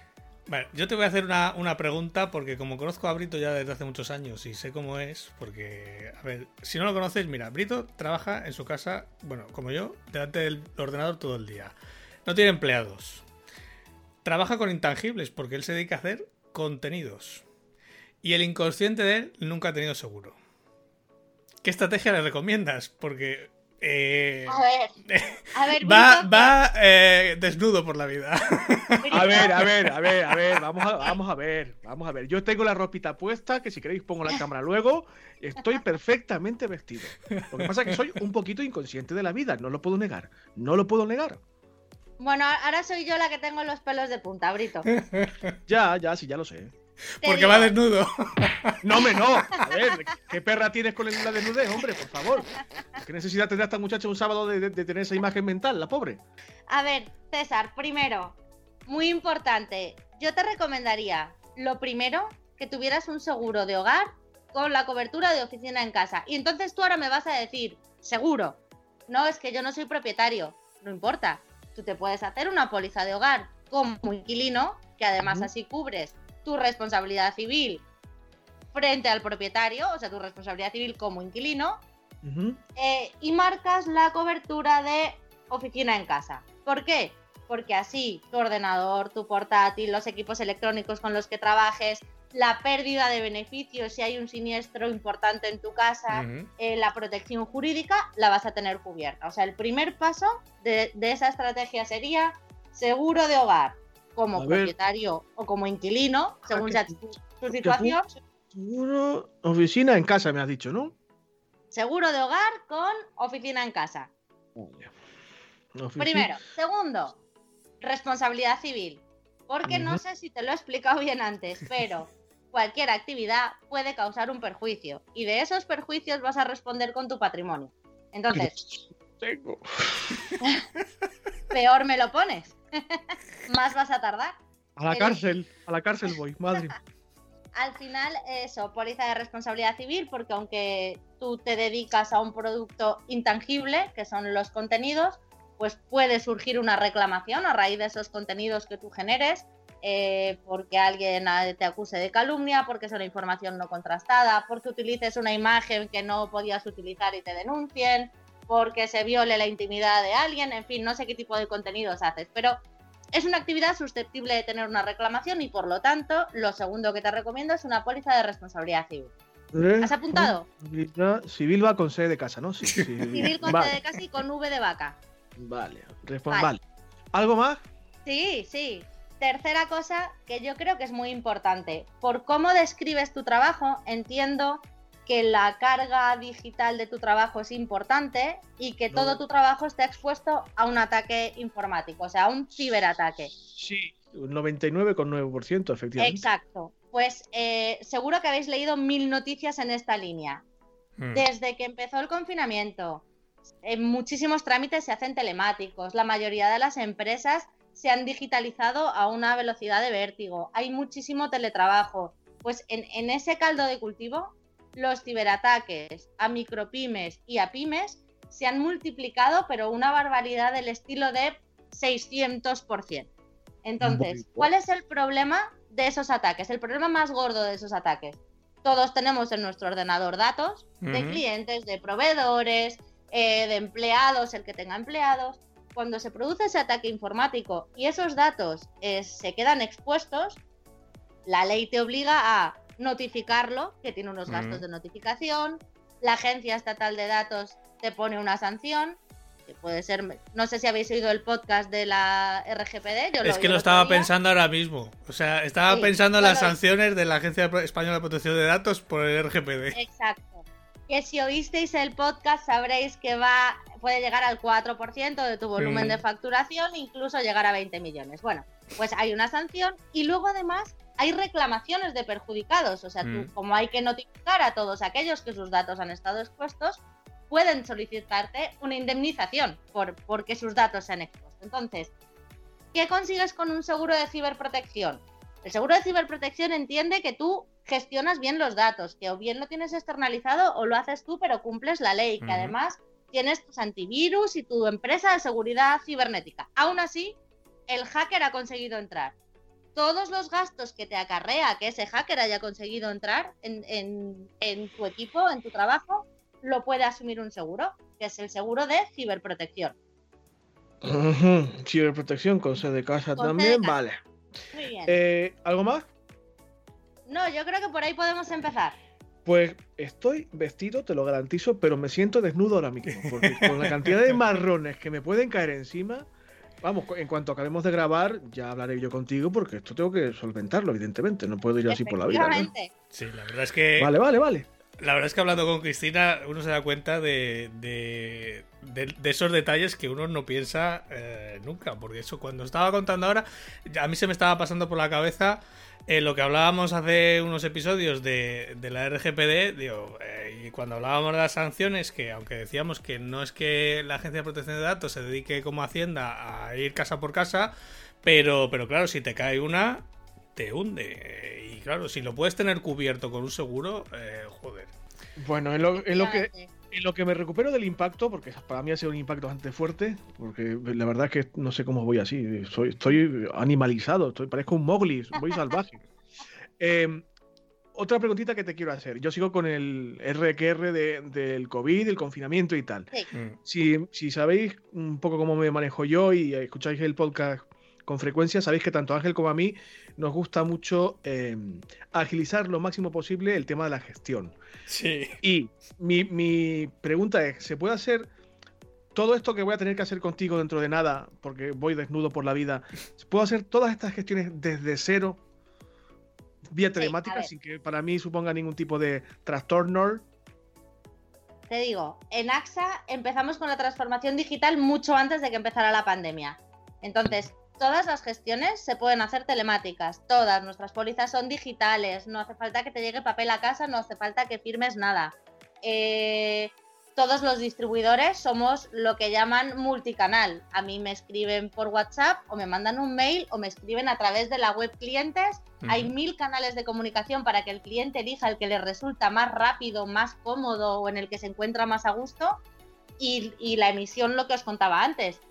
Vale, yo te voy a hacer una, una pregunta porque como conozco a Brito ya desde hace muchos años y sé cómo es, porque, a ver, si no lo conoces, mira, Brito trabaja en su casa, bueno, como yo, delante del ordenador todo el día. No tiene empleados. Trabaja con intangibles porque él se dedica a hacer contenidos. Y el inconsciente de él nunca ha tenido seguro. ¿Qué estrategia le recomiendas? Porque eh, A ver, (laughs) a ver, va, va eh, desnudo por la vida. A ver, a ver, a ver, a ver, vamos a, vamos a ver, vamos a ver. Yo tengo la ropita puesta, que si queréis pongo la cámara luego. Estoy perfectamente vestido. Lo que pasa es que soy un poquito inconsciente de la vida, no lo puedo negar. No lo puedo negar. Bueno, ahora soy yo la que tengo los pelos de punta, Brito. Ya, ya, sí, ya lo sé. Porque digo, va desnudo. (laughs) No, hombre, no. A ver, ¿qué perra tienes con la desnudez, hombre? Por favor. ¿Qué necesidad tendrá esta muchacha un sábado de, de- de tener esa imagen mental, la pobre? A ver, César, primero, muy importante, yo te recomendaría, lo primero, que tuvieras un seguro de hogar con la cobertura de oficina en casa. Y entonces tú ahora me vas a decir, seguro, no, es que yo no soy propietario, no importa, tú te puedes hacer una póliza de hogar como inquilino, que además así cubres tu responsabilidad civil frente al propietario, o sea, tu responsabilidad civil como inquilino, eh, y marcas la cobertura de oficina en casa. ¿Por qué? Porque así tu ordenador, tu portátil, los equipos electrónicos con los que trabajes, la pérdida de beneficios si hay un siniestro importante en tu casa, eh, la protección jurídica la vas a tener cubierta. O sea, el primer paso de, de esa estrategia sería seguro de hogar como A ver. propietario o como inquilino, según que sea tú- tu, tu situación. Seguro. Oficina en casa, me has dicho, ¿no? Seguro de hogar con oficina en casa. Oficina- Primero. Segundo, responsabilidad civil. Porque no sé si te lo he explicado bien antes, pero cualquier actividad puede causar un perjuicio y de esos perjuicios vas a responder con tu patrimonio. Entonces, (laughs) Tengo. peor me lo pones. (laughs) Más vas a tardar. A la el- cárcel, a la cárcel voy, madre. (laughs) Al final, eso, póliza de responsabilidad civil, porque aunque tú te dedicas a un producto intangible, que son los contenidos, pues puede surgir una reclamación a raíz de esos contenidos que tú generes. eh, porque alguien te acuse de calumnia, porque es una información no contrastada, porque utilices una imagen que no podías utilizar y te denuncien, porque se viole la intimidad de alguien, en fin, no sé qué tipo de contenidos haces, pero es una actividad susceptible de tener una reclamación y por lo tanto, lo segundo que te recomiendo es una póliza de responsabilidad civil. ¿Eh? ¿Has apuntado? Civil va con C de casa, ¿no? Sí, (laughs) Civil con C de casa y con V de vaca. Vale, vale. ¿Algo más? Sí, sí. Tercera cosa que yo creo que es muy importante. Por cómo describes tu trabajo, entiendo que la carga digital de tu trabajo es importante y que todo tu trabajo está expuesto a un ataque informático, o sea, a un ciberataque. Sí, un 99,9%, efectivamente. Exacto. Pues eh, seguro que habéis leído mil noticias en esta línea. Hmm. Desde que empezó el confinamiento, en muchísimos trámites se hacen telemáticos, la mayoría de las empresas se han digitalizado a una velocidad de vértigo, hay muchísimo teletrabajo. Pues en ese caldo de cultivo los ciberataques a micropymes y a pymes se han multiplicado, pero una barbaridad del estilo de 600%. Entonces, ¿cuál es el problema de esos ataques? El problema más gordo de esos ataques. Todos tenemos en nuestro ordenador datos de clientes, de proveedores, eh, de empleados, el que tenga empleados. Cuando se produce ese ataque informático y esos datos eh, se quedan expuestos, la ley te obliga a notificarlo, que tiene unos gastos de notificación, la Agencia Estatal de Datos te pone una sanción, que puede ser, no sé si habéis oído el podcast de la RGPD. Yo es que lo estaba pensando ahora mismo, o sea, estaba pensando en las sanciones de la Agencia Española de Protección de Datos por el RGPD. Exacto. Que si oísteis el podcast sabréis que va puede llegar al 4% de tu volumen de facturación, incluso llegar a 20 millones. Bueno, pues hay una sanción y luego además hay reclamaciones de perjudicados. O sea, tú, mm. como hay que notificar a todos aquellos que sus datos han estado expuestos, pueden solicitarte una indemnización por porque sus datos se han expuesto. Entonces, ¿qué consigues con un seguro de ciberprotección? El seguro de ciberprotección entiende que tú gestionas bien los datos, que o bien lo tienes externalizado o lo haces tú, pero cumples la ley, que además tienes tus antivirus y tu empresa de seguridad cibernética. Aún así, el hacker ha conseguido entrar todos los gastos que te acarrea que ese hacker haya conseguido entrar en, tu equipo, en tu trabajo, lo puede asumir un seguro, que es el seguro de ciberprotección. Ciberprotección con sede de casa también, vale. Muy bien. Eh, ¿Algo más? No, yo creo que por ahí podemos empezar. Pues estoy vestido, te lo garantizo, pero me siento desnudo ahora mismo, porque con la cantidad de (laughs) marrones que me pueden caer encima, Vamos, en cuanto acabemos de grabar, ya hablaré yo contigo porque esto tengo que solventarlo, evidentemente. No puedo ir así por la vida. Sí, la verdad es que. Vale, vale, vale. La verdad es que hablando con Cristina, uno se da cuenta de, de, esos detalles que uno no piensa eh, nunca. Porque eso, cuando estaba contando ahora, a mí se me estaba pasando por la cabeza eh, lo que hablábamos hace unos episodios de, la RGPD, digo, eh, y cuando hablábamos de las sanciones, que aunque decíamos que no es que la Agencia de Protección de Datos se dedique como Hacienda a ir casa por casa, pero, pero claro, si te cae una, te hunde. Y claro, si lo puedes tener cubierto con un seguro, eh, joder. Bueno, en lo, que en lo que me recupero del impacto, porque para mí ha sido un impacto bastante fuerte, porque la verdad es que no sé cómo voy así, soy, estoy animalizado, estoy, parezco un Mowgli, voy salvaje. (laughs) Em, otra preguntita que te quiero hacer. Yo sigo con el RQR del COVID, el confinamiento y tal. Si, si, sabéis un poco cómo me manejo yo y escucháis el podcast con frecuencia, sabéis que tanto Ángel como a mí nos gusta mucho em, agilizar lo máximo posible el tema de la gestión. Sí. Y mi, pregunta es, ¿se puede hacer todo esto que voy a tener que hacer contigo dentro de nada, porque voy desnudo por la vida, ¿puedo hacer todas estas gestiones desde cero, vía telemática, sin que para mí suponga ningún tipo de trastorno? Te digo, en AXA empezamos con la transformación digital mucho antes de que empezara la pandemia. Entonces, todas las gestiones se pueden hacer telemáticas, todas. Nuestras pólizas son digitales, no hace falta que te llegue papel a casa, no hace falta que firmes nada. Eh, todos los distribuidores somos lo que llaman multicanal. A mí me escriben por WhatsApp o me mandan un mail o me escriben a través de la web clientes. Hay mil canales de comunicación para que el cliente elija el que le resulta más rápido, más cómodo o en el que se encuentra más a gusto. Y, y la emisión, lo que os contaba antes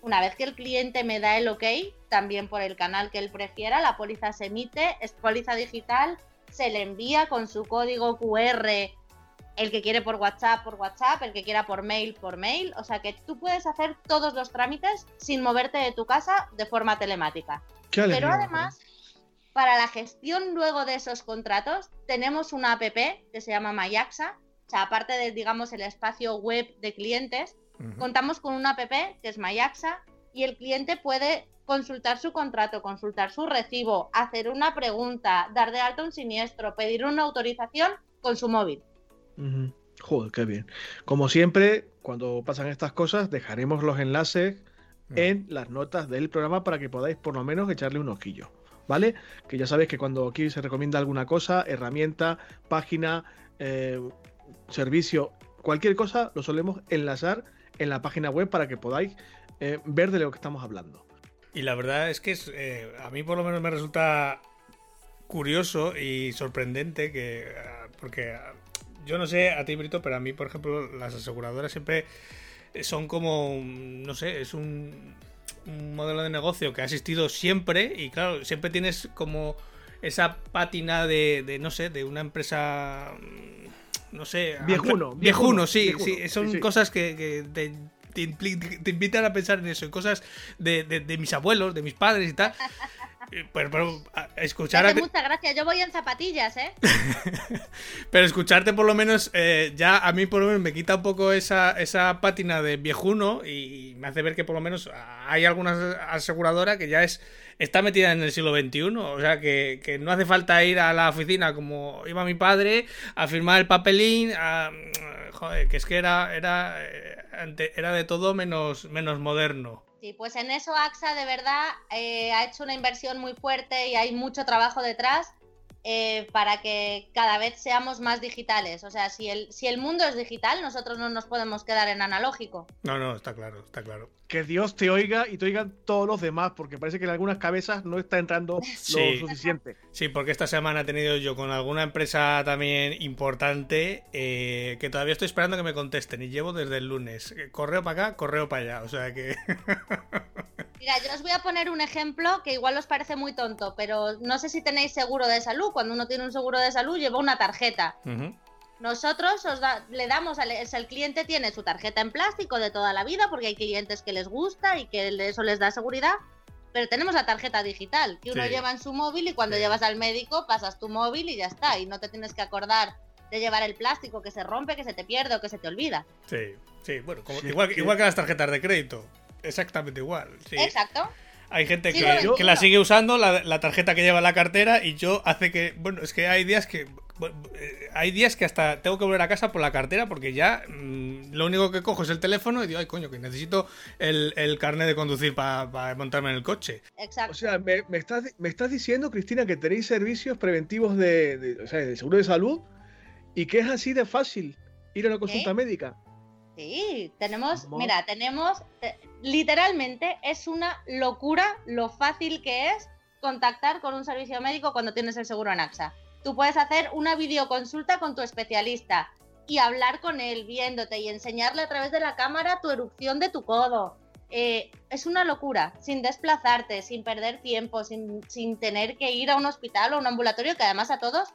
Una vez que el cliente me da el ok, también por el canal que él prefiera, la póliza se emite, es póliza digital, se le envía con su código QR, el que quiere por WhatsApp, por WhatsApp, el que quiera por mail, por mail. O sea que tú puedes hacer todos los trámites sin moverte de tu casa de forma telemática. Pero además, para la gestión luego de esos contratos, tenemos una app que se llama Mayaxa. O sea, aparte de, digamos, el espacio web de clientes, contamos con una app que es Mayaxa y el cliente puede consultar su contrato, consultar su recibo, hacer una pregunta, dar de alta un siniestro, pedir una autorización con su móvil. Joder, qué bien. Como siempre, cuando pasan estas cosas, dejaremos los enlaces en las notas del programa para que podáis por lo menos echarle un ojillo. ¿Vale? Que ya sabéis que cuando aquí se recomienda alguna cosa, herramienta, página, eh, servicio, cualquier cosa, lo solemos enlazar en la página web para que podáis eh, ver de lo que estamos hablando. Y la verdad es que eh, a mí por lo menos me resulta curioso y sorprendente que ah, porque ah, yo no sé a ti Brito, pero a mí por ejemplo las aseguradoras siempre son como no sé, es un, modelo de negocio que ha existido siempre y claro, siempre tienes como esa pátina de, no sé, de una empresa no sé, viejuno, viejuno, sí, sí, son cosas que, que te, invitan a pensar en eso, en cosas de, mis abuelos, de mis padres y tal. Pero, pero escuchar a... muchas gracias, yo voy en zapatillas, ¿eh? (laughs) pero escucharte por lo menos, eh, ya a mí por lo menos me quita un poco esa, esa pátina de viejuno y me hace ver que por lo menos hay alguna aseguradora que ya es está metida en el siglo XXI, o sea que, no hace falta ir a la oficina como iba mi padre a firmar el papelín, joder, que es que era, era, eh, era de todo menos, menos moderno. Sí, pues en eso AXA de verdad eh, ha hecho una inversión muy fuerte y hay mucho trabajo detrás eh, para que cada vez seamos más digitales. O sea, si el, si el mundo es digital, nosotros no nos podemos quedar en analógico. No, no, está claro, está claro. Que Dios te oiga y te oigan todos los demás, porque parece que en algunas cabezas no está entrando lo suficiente. Sí, porque esta semana he tenido yo con alguna empresa también importante eh, que todavía estoy esperando que me contesten y llevo desde el lunes. Correo para acá, correo para allá. O sea que... (laughs) Mira, yo os voy a poner un ejemplo que igual os parece muy tonto, pero no sé si tenéis seguro de salud. Cuando uno tiene un seguro de salud, lleva una tarjeta. Nosotros os le damos, al, el cliente tiene su tarjeta en plástico de toda la vida, porque hay clientes que les gusta y que eso les da seguridad. Pero tenemos la tarjeta digital, que uno lleva en su móvil y cuando llevas al médico pasas tu móvil y ya está. Y no te tienes que acordar de llevar el plástico que se rompe, que se te pierde o que se te olvida. Sí, sí, bueno, igual, igual que las tarjetas de crédito exactamente igual. Exacto. Hay gente que, que, la sigue usando, la, tarjeta que lleva la cartera, y yo hace que. Bueno, es que hay días que. Eh, hay días que hasta tengo que volver a casa por la cartera porque ya mm, lo único que cojo es el teléfono y digo, ay coño, que necesito el, el carnet de conducir para montarme en el coche. Exacto. O sea, me, estás, me estás diciendo, Cristina, que tenéis servicios preventivos de, o sea, de seguro de salud y que es así de fácil ir a una consulta médica. Sí, tenemos, mira, tenemos, eh, literalmente es una locura lo fácil que es contactar con un servicio médico cuando tienes el seguro en AXA. Tú puedes hacer una videoconsulta con tu especialista y hablar con él viéndote y enseñarle a través de la cámara tu erupción de tu codo. Eh, es una locura, sin desplazarte, sin perder tiempo, sin, tener que ir a un hospital o un ambulatorio, que además a todos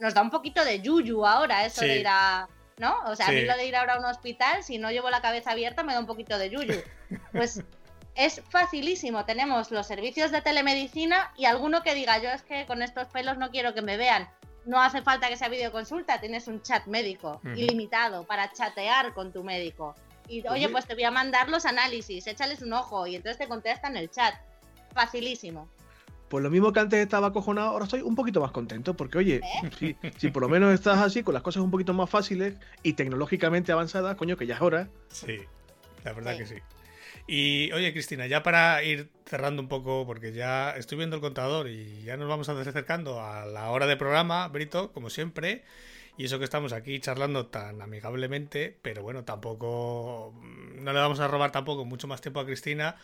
nos da un poquito de yuyu ahora eso de ir a ¿no? O sea, a mí lo de ir ahora a un hospital, si no llevo la cabeza abierta, me da un poquito de yuyu. Pues (laughs) es facilísimo. Tenemos los servicios de telemedicina y alguno que diga, yo es que con estos pelos no quiero que me vean. No hace falta que sea videoconsulta, tienes un chat médico ilimitado para chatear con tu médico. Y oye, pues te voy a mandar los análisis, échales un ojo y entonces te contestan en el chat. Facilísimo. Pues lo mismo que antes estaba acojonado, ahora estoy un poquito más contento, porque oye, ¿Eh? si, por lo menos estás así, con las cosas un poquito más fáciles y tecnológicamente avanzadas, coño, que ya es hora. Sí, la verdad que sí. Y oye, Cristina, ya para ir cerrando un poco, porque ya estoy viendo el contador y ya nos vamos a acercando a la hora de programa, Brito, como siempre. Y eso que estamos aquí charlando tan amigablemente, pero bueno, tampoco. No le vamos a robar tampoco mucho más tiempo a Cristina.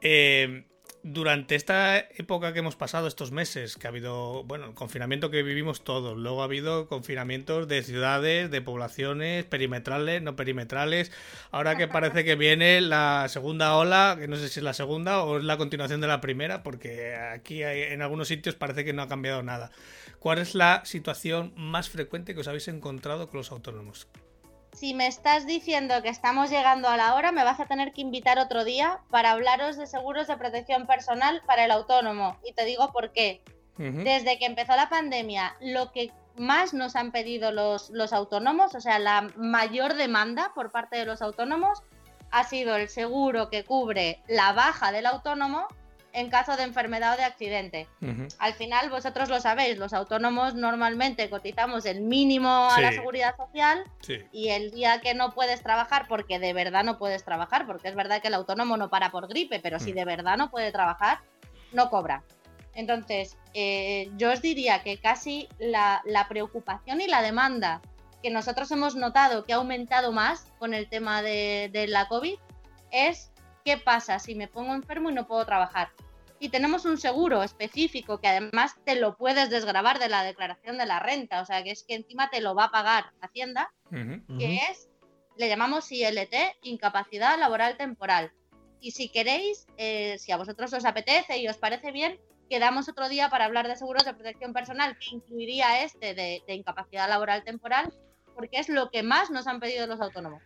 Eh, durante esta época que hemos pasado, estos meses, que ha habido, bueno, el confinamiento que vivimos todos, luego ha habido confinamientos de ciudades, de poblaciones, perimetrales, no perimetrales, ahora que parece que viene la segunda ola, que no sé si es la segunda o es la continuación de la primera, porque aquí hay, en algunos sitios parece que no ha cambiado nada. ¿Cuál es la situación más frecuente que os habéis encontrado con los autónomos? Si me estás diciendo que estamos llegando a la hora, me vas a tener que invitar otro día para hablaros de seguros de protección personal para el autónomo. Y te digo por qué. Desde que empezó la pandemia, lo que más nos han pedido los, los autónomos, o sea, la mayor demanda por parte de los autónomos, ha sido el seguro que cubre la baja del autónomo en caso de enfermedad o de accidente. Al final, vosotros lo sabéis, los autónomos normalmente cotizamos el mínimo a la seguridad social y el día que no puedes trabajar, porque de verdad no puedes trabajar, porque es verdad que el autónomo no para por gripe, pero si mm. de verdad no puede trabajar, no cobra. Entonces, eh, yo os diría que casi la, preocupación y la demanda que nosotros hemos notado que ha aumentado más con el tema de, de la COVID es qué pasa si me pongo enfermo y no puedo trabajar. Y tenemos un seguro específico que además te lo puedes desgravar de la declaración de la renta, o sea que es que encima te lo va a pagar Hacienda, que es, le llamamos ILT, incapacidad laboral temporal. Y si queréis, eh, si a vosotros os apetece y os parece bien, quedamos otro día para hablar de seguros de protección personal, que incluiría este de, de incapacidad laboral temporal, porque es lo que más nos han pedido los autónomos.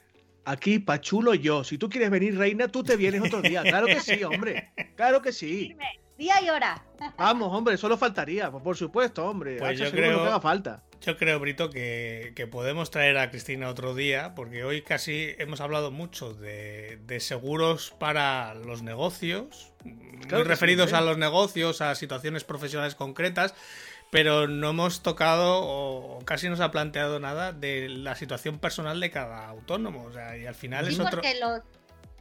Aquí, Pachulo yo. Si tú quieres venir, reina, tú te vienes otro día. Claro que sí, hombre. Claro que sí. Día y hora. Vamos, hombre, solo faltaría. Pues por supuesto, hombre. Pues yo creo, que haga falta. Yo creo, Brito, que, podemos traer a Cristina otro día, porque hoy casi hemos hablado mucho de, seguros para los negocios, referidos a los negocios, a situaciones profesionales concretas pero no hemos tocado o casi no se ha planteado nada de la situación personal de cada autónomo. O sea, y al final es otro. Porque los,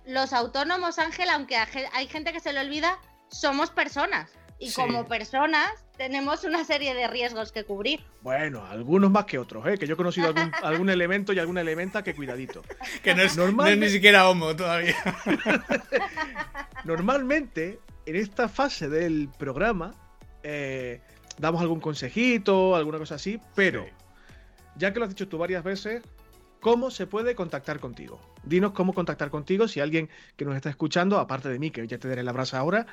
los autónomos, Ángel, aunque hay gente que se le olvida, somos personas. Y como personas tenemos una serie de riesgos que cubrir. Bueno, algunos más que otros, ¿eh? que yo he conocido algún, (laughs) elemento y alguna elementa que cuidadito. (laughs) que no es, no es ni siquiera homo todavía. (laughs) Normalmente, en esta fase del programa, eh, damos algún consejito, alguna cosa así, pero ya que lo has dicho tú varias veces, ¿cómo se puede contactar contigo? Dinos cómo contactar contigo si alguien que nos está escuchando, aparte de mí, que ya te daré la brasa ahora,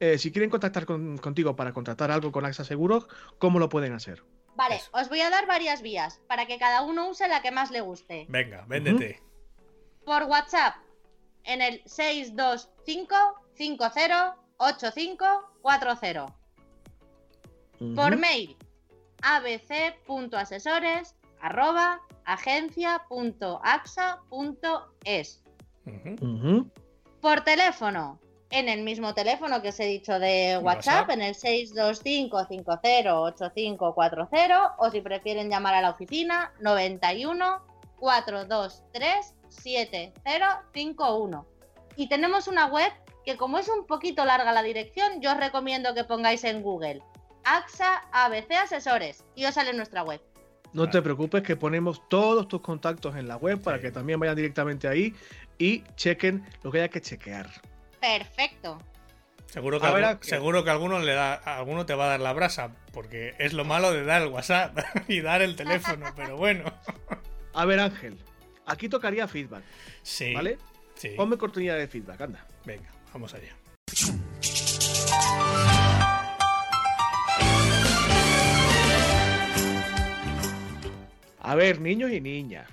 eh, si quieren contactar contigo para contratar algo con AXA Seguros, ¿cómo lo pueden hacer? Vale, os voy a dar varias vías para que cada uno use la que más le guste. Venga, véndete. Por WhatsApp, en el 625 50 8540. Por mail, abc.asesores arroba agencia.axa.es. Por teléfono, en el mismo teléfono que os he dicho de WhatsApp, en el 625-508540, o si prefieren llamar a la oficina, 91 423 7051. Y tenemos una web que como es un poquito larga la dirección, yo os recomiendo que pongáis en Google AXA ABC Asesores y os sale en nuestra web. No te preocupes que ponemos todos tus contactos en la web para que también vayan directamente ahí y chequen lo que haya que chequear. Perfecto. Seguro que, seguro que alguno, le da, alguno te va a dar la brasa, porque es lo malo de dar el WhatsApp (laughs) y dar el teléfono, (laughs) pero bueno. A ver, Ángel, aquí tocaría feedback. Sí. ¿Vale? Sí. Ponme cortinilla de feedback, anda. Venga, vamos allá. A ver, niños y niñas,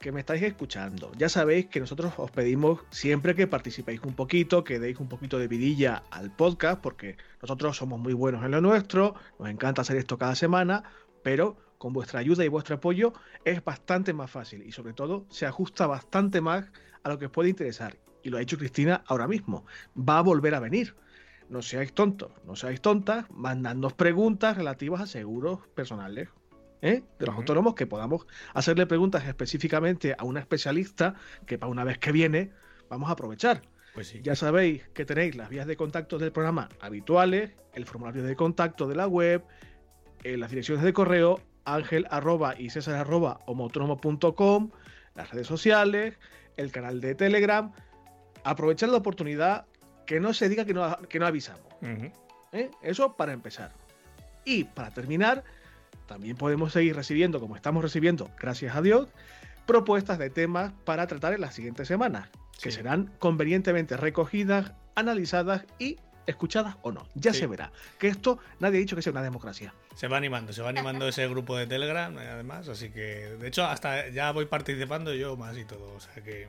que me estáis escuchando, ya sabéis que nosotros os pedimos siempre que participéis un poquito, que deis un poquito de vidilla al podcast, porque nosotros somos muy buenos en lo nuestro, nos encanta hacer esto cada semana, pero con vuestra ayuda y vuestro apoyo es bastante más fácil y sobre todo se ajusta bastante más a lo que os puede interesar. Y lo ha dicho Cristina ahora mismo, va a volver a venir. No seáis tontos, no seáis tontas, mandadnos preguntas relativas a seguros personales. ¿Eh? de los autónomos, que podamos hacerle preguntas específicamente a una especialista que para una vez que viene vamos a aprovechar. Pues Ya sabéis que tenéis las vías de contacto del programa habituales, el formulario de contacto de la web, eh, las direcciones de correo, ángel arroba y césar arroba las redes sociales, el canal de Telegram. Aprovechar la oportunidad que no se diga que no, que no avisamos. ¿eh? Eso para empezar. Y para terminar, también podemos seguir recibiendo, como estamos recibiendo, gracias a Dios, propuestas de temas para tratar en las siguientes semanas, que serán convenientemente recogidas, analizadas y escuchadas o no. Ya Sí. se verá. Que esto nadie ha dicho que sea una democracia. Se va animando, se va animando ese grupo de Telegram, eh, además, así que, de hecho, hasta ya voy participando yo más y todo, o sea que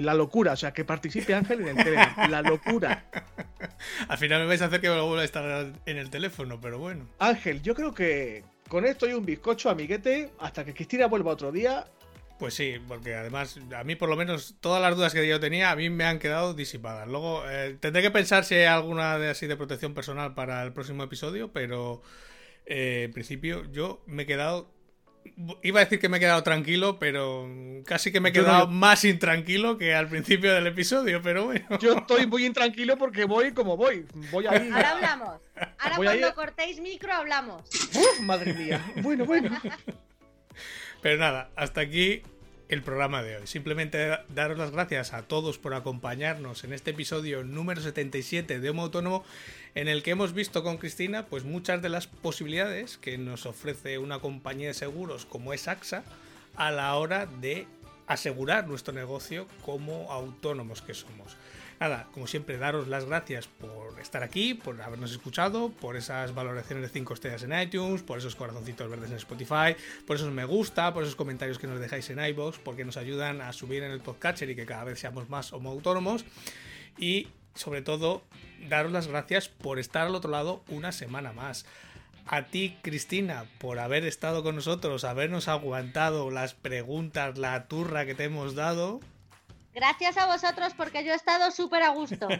La locura, o sea, que participe Ángel en el Telegram. (laughs) La locura. al final me vais a hacer que me lo vuelva a estar en el teléfono, pero bueno. Ángel, yo creo que con esto y un bizcocho, amiguete, hasta que Cristina vuelva otro día. Pues sí, porque además, a mí por lo menos todas las dudas que yo tenía, a mí me han quedado disipadas. Luego eh, tendré que pensar si hay alguna de así de protección personal para el próximo episodio, pero eh, en principio yo me he quedado. Iba a decir que me he quedado tranquilo, pero casi que me he no, quedado más intranquilo que al principio del episodio, pero bueno. Yo estoy muy intranquilo porque voy como voy. Voy ahí. Ahora hablamos. Ahora Voy cuando cortéis micro hablamos. Uf, madre mía. Bueno, bueno. (laughs) Pero nada, hasta aquí el programa de hoy. Simplemente daros las gracias a todos por acompañarnos en este episodio número 77 de Homo Autónomo, en el que hemos visto con Cristina pues muchas de las posibilidades que nos ofrece una compañía de seguros como es AXA a la hora de asegurar nuestro negocio como autónomos que somos. Nada, como siempre, daros las gracias por estar aquí, por habernos escuchado, por esas valoraciones de 5 estrellas en iTunes, por esos corazoncitos verdes en Spotify, por esos me gusta, por esos comentarios que nos dejáis en iVoox, porque nos ayudan a subir en el podcatcher y que cada vez seamos más homo autónomos. Y sobre todo, daros las gracias por estar al otro lado una semana más. A ti, Cristina, por haber estado con nosotros, habernos aguantado las preguntas, la turra que te hemos dado. Gracias a vosotros porque yo he estado súper a gusto. (laughs)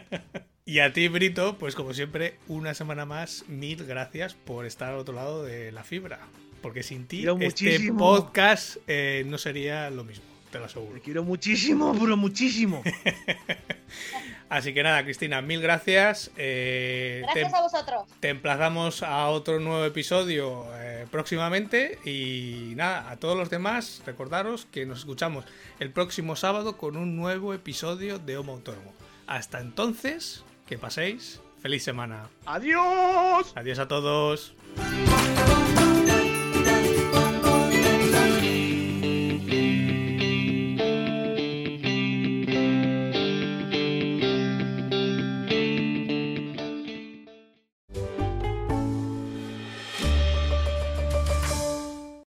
Y a ti, Brito, pues como siempre, una semana más, mil gracias por estar al otro lado de la fibra. Porque sin ti, este muchísimo. podcast eh, no sería lo mismo, te lo Te aseguro. quiero muchísimo, pero muchísimo. (laughs) Así que nada, Cristina, mil gracias. Eh, Gracias te, a vosotros. te emplazamos a otro nuevo episodio eh, próximamente. Y nada, a todos los demás, recordaros que nos escuchamos el próximo sábado con un nuevo episodio de Homo Autónomo. Hasta entonces, que paséis. Feliz semana. ¡Adiós! Adiós a todos.